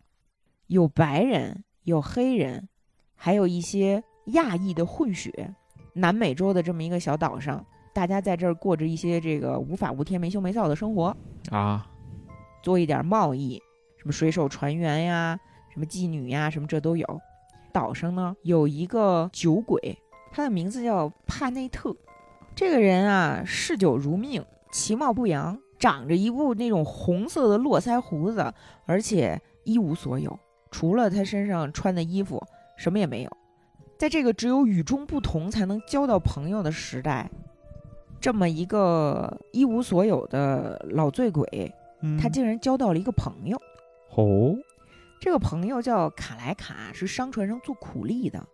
有白人，有黑人，还有一些亚裔的混血。南美洲的这么一个小岛上，大家在这儿过着一些这个无法无天、没羞没臊的生活，啊，做一点贸易，什么水手船员呀，什么妓女呀，什么这都有。岛上呢有一个酒鬼，他的名字叫帕内特。这个人啊嗜酒如命，其貌不扬，长着一部那种红色的络腮胡子，而且一无所有，除了他身上穿的衣服，什么也没有。在这个只有与众不同才能交到朋友的时代，这么一个一无所有的老醉鬼，嗯他竟然交到了一个朋友。哦，这个朋友叫卡莱卡，是商船上做苦力的。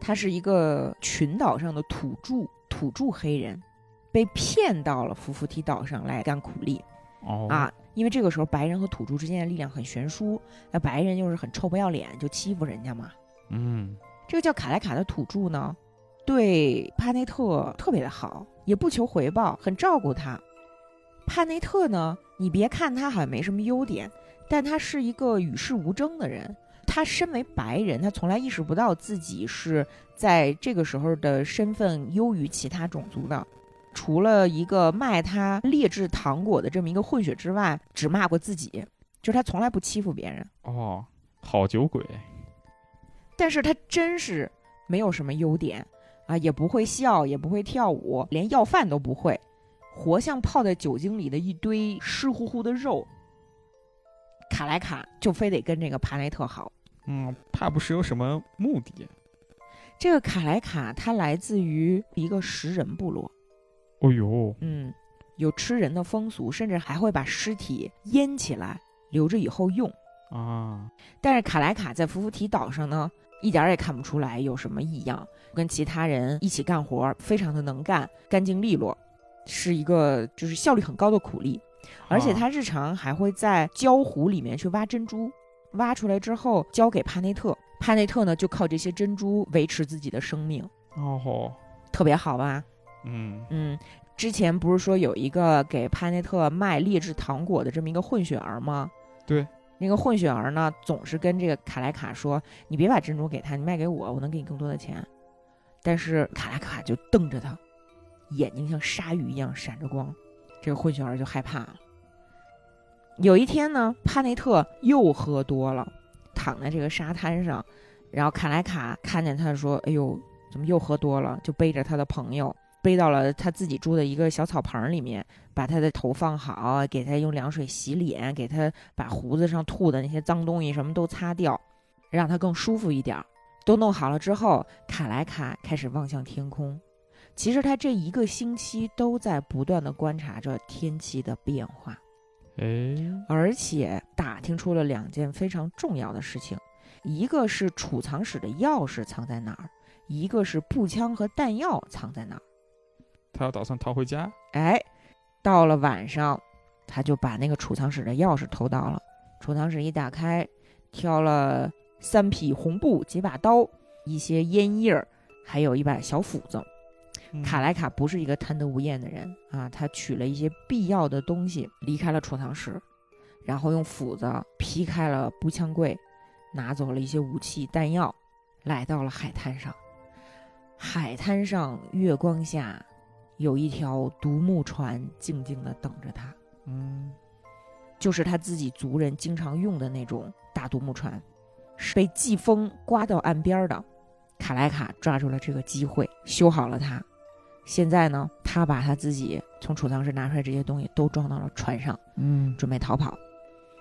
他是一个群岛上的土著，土著黑人，被骗到了福福提岛上来干苦力哦啊。因为这个时候白人和土著之间的力量很悬殊，那白人又是很臭不要脸，就欺负人家嘛。嗯，这个叫卡莱卡的土著呢，对帕内特特别的好，也不求回报，很照顾他。帕内特呢，你别看他好像没什么优点，但他是一个与世无争的人。他身为白人，他从来意识不到自己是在这个时候的身份优于其他种族的。除了一个卖他劣质糖果的这么一个混血之外，只骂过自己，就是他从来不欺负别人。哦，好酒鬼，但是他真是没有什么优点啊，也不会笑，也不会跳舞，连要饭都不会，活像泡在酒精里的一堆湿乎乎的肉。卡莱卡就非得跟这个帕雷特好。嗯，怕不是有什么目的？这个卡莱卡他来自于一个食人部落，哦呦，嗯，有吃人的风俗，甚至还会把尸体腌起来留着以后用。啊，但是卡莱卡在福福提岛上呢，一点儿也看不出来有什么异样，跟其他人一起干活，非常的能干，干净利落，是一个就是效率很高的苦力。而且啊他日常还会在礁湖里面去挖珍珠，挖出来之后交给帕内特，帕内特呢就靠这些珍珠维持自己的生命，哦吼，特别好吧？嗯嗯，之前不是说有一个给帕内特卖劣质糖果的这么一个混血儿吗？对，那个混血儿呢，总是跟这个卡莱卡说：“你别把珍珠给他，你卖给我，我能给你更多的钱。”但是卡莱卡就瞪着他，眼睛像鲨鱼一样闪着光，这个混血儿就害怕了。有一天呢，帕内特又喝多了，躺在这个沙滩上，然后卡莱卡看见他说：“哎呦，怎么又喝多了？”就背着他的朋友。背到了他自己住的一个小草棚里面，把他的头放好，给他用凉水洗脸，给他把胡子上吐的那些脏东西什么都擦掉，让他更舒服一点儿。都弄好了之后，卡莱卡开始望向天空。其实他这一个星期都在不断的观察着天气的变化，哎，而且打听出了两件非常重要的事情：一个是储藏室的钥匙藏在哪儿，一个是步枪和弹药藏在哪儿。他要打算逃回家。哎，到了晚上，他就把那个储藏室的钥匙偷到了。储藏室一打开，挑了三匹红布、几把刀、一些烟叶儿，还有一把小斧子。嗯卡莱卡不是一个贪得无厌的人啊，他取了一些必要的东西，离开了储藏室，然后用斧子劈开了步枪柜，拿走了一些武器弹药，来到了海滩上。海滩上月光下，有一条独木船静静的等着他，嗯，就是他自己族人经常用的那种大独木船，是被季风刮到岸边的。卡莱卡抓住了这个机会，修好了它。现在呢，他把他自己从储藏室拿出来这些东西都装到了船上，嗯，准备逃跑。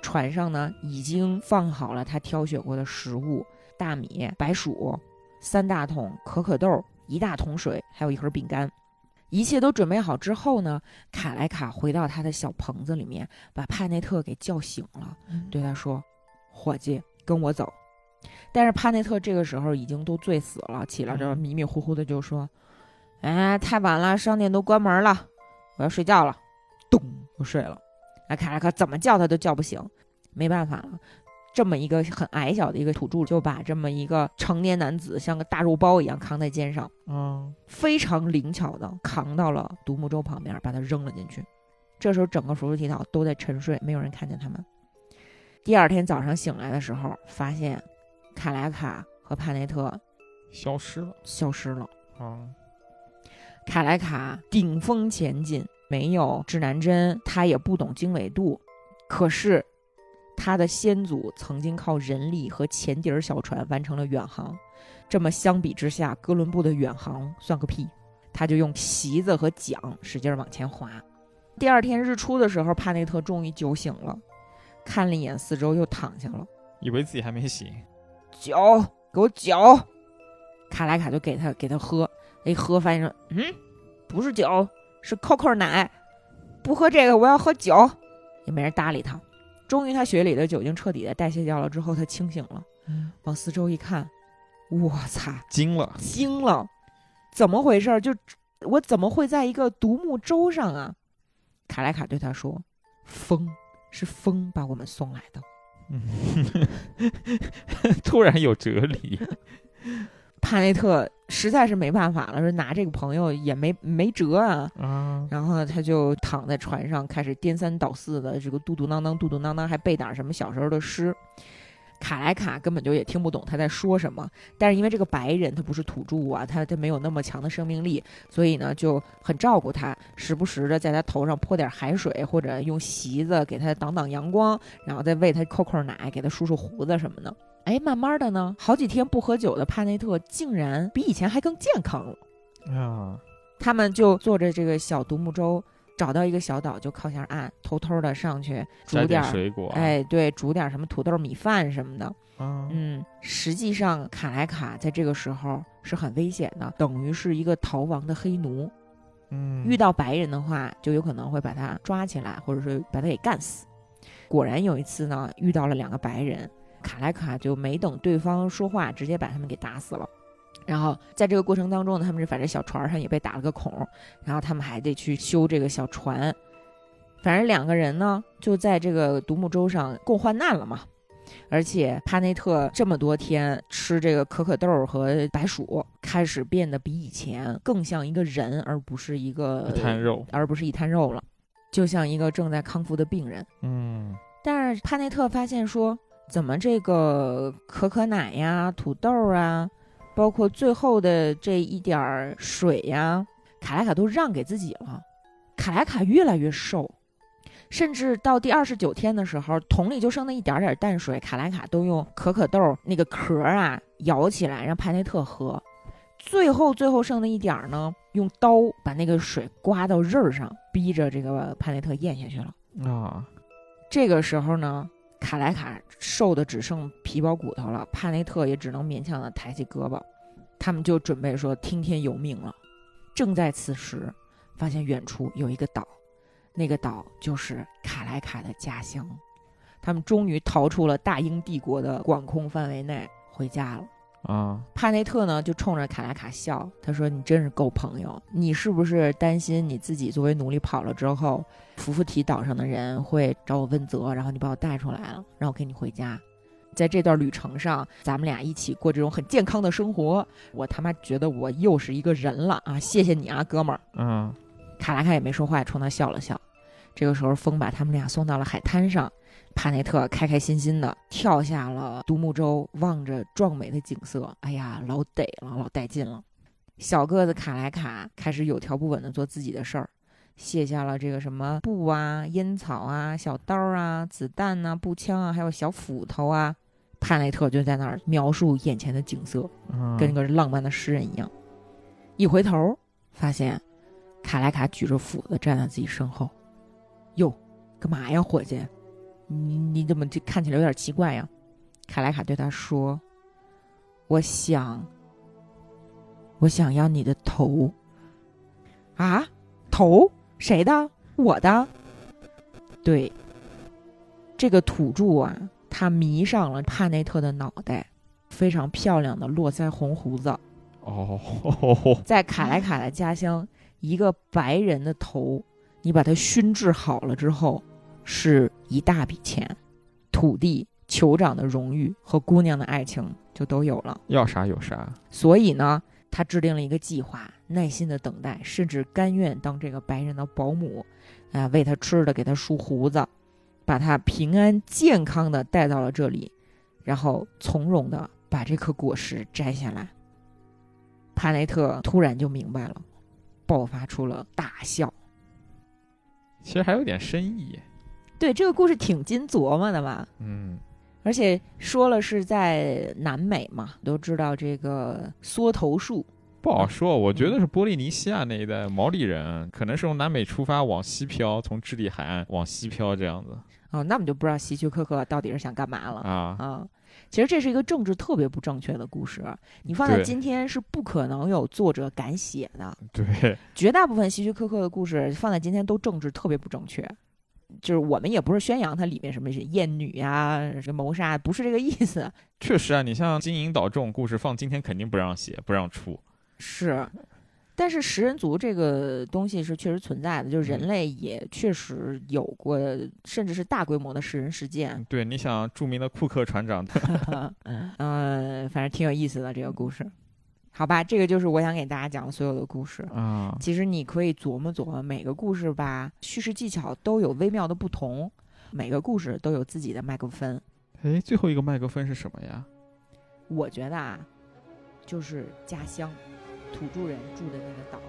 船上呢，已经放好了他挑选过的食物：大米、白薯、三大桶可可豆、一大桶水，还有一盒饼干。一切都准备好之后呢，卡莱卡回到他的小棚子里面，把帕内特给叫醒了，对他说：“伙计，跟我走。”但是帕内特这个时候已经都醉死了，起来之后迷迷糊糊的就说：“哎，太晚了，商店都关门了，我要睡觉了。”咚，我睡了。那，卡莱卡怎么叫他都叫不醒，没办法了。这么一个很矮小的一个土著，就把这么一个成年男子像个大肉包一样扛在肩上，嗯，非常灵巧的扛到了独木舟旁边，把他扔了进去。这时候，整个福福提岛都在沉睡，没有人看见他们。第二天早上醒来的时候，发现卡莱卡和帕内特消失了。消失了。啊，卡莱卡顶风前进，没有指南针，他也不懂经纬度，可是他的先祖曾经靠人力和前底儿小船完成了远航。这么相比之下，哥伦布的远航算个屁，他就用席子和桨使劲儿往前划。第二天日出的时候，帕内特终于酒醒了，看了一眼四周，又躺下了。以为自己还没醒。酒，给我酒！卡莱卡就给他给他喝，一喝发现说，嗯，不是酒，是 COCO 奶，不喝这个，我要喝酒。也没人搭理他。终于，他血里的酒精彻底的代谢掉了之后，他清醒了，往四周一看，我操，惊了。惊了，怎么回事儿？就我怎么会在一个独木舟上啊？卡莱卡对他说：“风是风把我们送来的。”嗯，突然有哲理。帕内特实在是没办法了，说拿这个朋友也没没辙啊。啊，然后他就躺在船上，开始颠三倒四的这个嘟嘟囔囔、嘟嘟囔囔，还背点什么小时候的诗。卡莱卡根本就也听不懂他在说什么，但是因为这个白人他不是土著啊，他他没有那么强的生命力，所以呢就很照顾他，时不时的在他头上泼点海水，或者用席子给他挡挡阳光，然后再喂他扣扣奶，给他梳梳胡子什么的。哎，慢慢的呢，好几天不喝酒的帕内特竟然比以前还更健康了。啊，他们就坐着这个小独木舟，找到一个小岛就靠下岸，偷偷的上去煮点水果。，哎，对，煮点什么土豆米饭什么的。啊，嗯，实际上卡莱卡在这个时候是很危险的，等于是一个逃亡的黑奴。嗯，遇到白人的话，就有可能会把他抓起来，或者是把他给干死。果然有一次呢，遇到了两个白人，卡莱卡就没等对方说话，直接把他们给打死了。然后在这个过程当中呢，他们是反正小船上也被打了个孔，然后他们还得去修这个小船。反正两个人呢，就在这个独木舟上共患难了嘛。而且帕内特这么多天吃这个可可豆和白薯，开始变得比以前更像一个人，而不是一个一滩肉，而不是一滩肉了，就像一个正在康复的病人。嗯，但是帕内特发现说，怎么这个可可奶呀、土豆啊，包括最后的这一点儿水呀，卡莱卡都让给自己了。卡莱卡越来越瘦，甚至到第二十九天的时候，桶里就剩那一点点淡水，卡莱卡都用可可豆那个壳啊舀起来让帕内特喝。最后最后剩的一点儿呢，用刀把那个水刮到刃儿上，逼着这个帕内特咽下去了。啊，这个时候呢，卡莱卡瘦的只剩皮包骨头了，帕内特也只能勉强的抬起胳膊。他们就准备说听天由命了。正在此时，发现远处有一个岛，那个岛就是卡莱卡的家乡。他们终于逃出了大英帝国的管控范围内，回家了。啊，帕内特呢就冲着卡拉卡笑，他说：“你真是够朋友，你是不是担心你自己作为奴隶跑了之后，福福提岛上的人会找我问责，然后你把我带出来了，让我跟你回家？在这段旅程上，咱们俩一起过这种很健康的生活，我他妈觉得我又是一个人了啊！谢谢你啊，哥们儿。”嗯，卡拉卡也没说话，冲他笑了笑。这个时候，风把他们俩送到了海滩上。帕内特开开心心的跳下了独木舟，望着壮美的景色，哎呀，老得了，老带劲了。小个子卡莱卡开始有条不紊的做自己的事儿，卸下了这个什么布啊、烟草啊、小刀啊、子弹啊、步枪啊，还有小斧头啊。帕内特就在那儿描述眼前的景色，嗯跟个浪漫的诗人一样。一回头，发现卡莱卡举着斧子站在自己身后。哟，干嘛呀，伙计？你你怎么就看起来有点奇怪呀？卡莱卡对他说：“我想，我想要你的头。”啊，头？谁的？我的？对，这个土著啊，他迷上了帕内特的脑袋，非常漂亮的络腮红胡子。哦，在卡莱卡的家乡，一个白人的头，你把它熏制好了之后，是一大笔钱，土地、酋长的荣誉和姑娘的爱情就都有了。要啥有啥。所以呢，他制定了一个计划，耐心的等待，甚至甘愿当这个白人的保姆，啊，喂他吃的，给他梳胡子，把他平安健康的带到了这里，然后从容的把这颗果实摘下来。帕内特突然就明白了，爆发出了大笑。其实还有点深意。对这个故事挺经琢磨的嘛？嗯，而且说了是在南美嘛，都知道这个缩头术，不好说。我觉得是波利尼西亚那一带毛利人，可能是从南美出发往西漂，从智利海岸往西漂这样子哦，那我们就不知道希区柯克到底是想干嘛了啊。啊。其实这是一个政治特别不正确的故事，你放在今天是不可能有作者敢写的。对，绝大部分希区柯克的故事放在今天都政治特别不正确，就是我们也不是宣扬它里面什么是艳女呀、这谋杀，不是这个意思。确实啊，你像金银岛这种故事放今天肯定不让写，不让出。是，但是食人族这个东西是确实存在的，就是人嗯类也确实有过，甚至是大规模的食人事件。对，你想著名的库克船长，嗯，反正挺有意思的这个故事。好吧，这个就是我想给大家讲的所有的故事。啊，其实你可以琢磨琢磨，每个故事吧，叙事技巧都有微妙的不同，每个故事都有自己的麦克风。哎，最后一个麦克风是什么呀？我觉得啊，就是家乡土著人住的那个岛。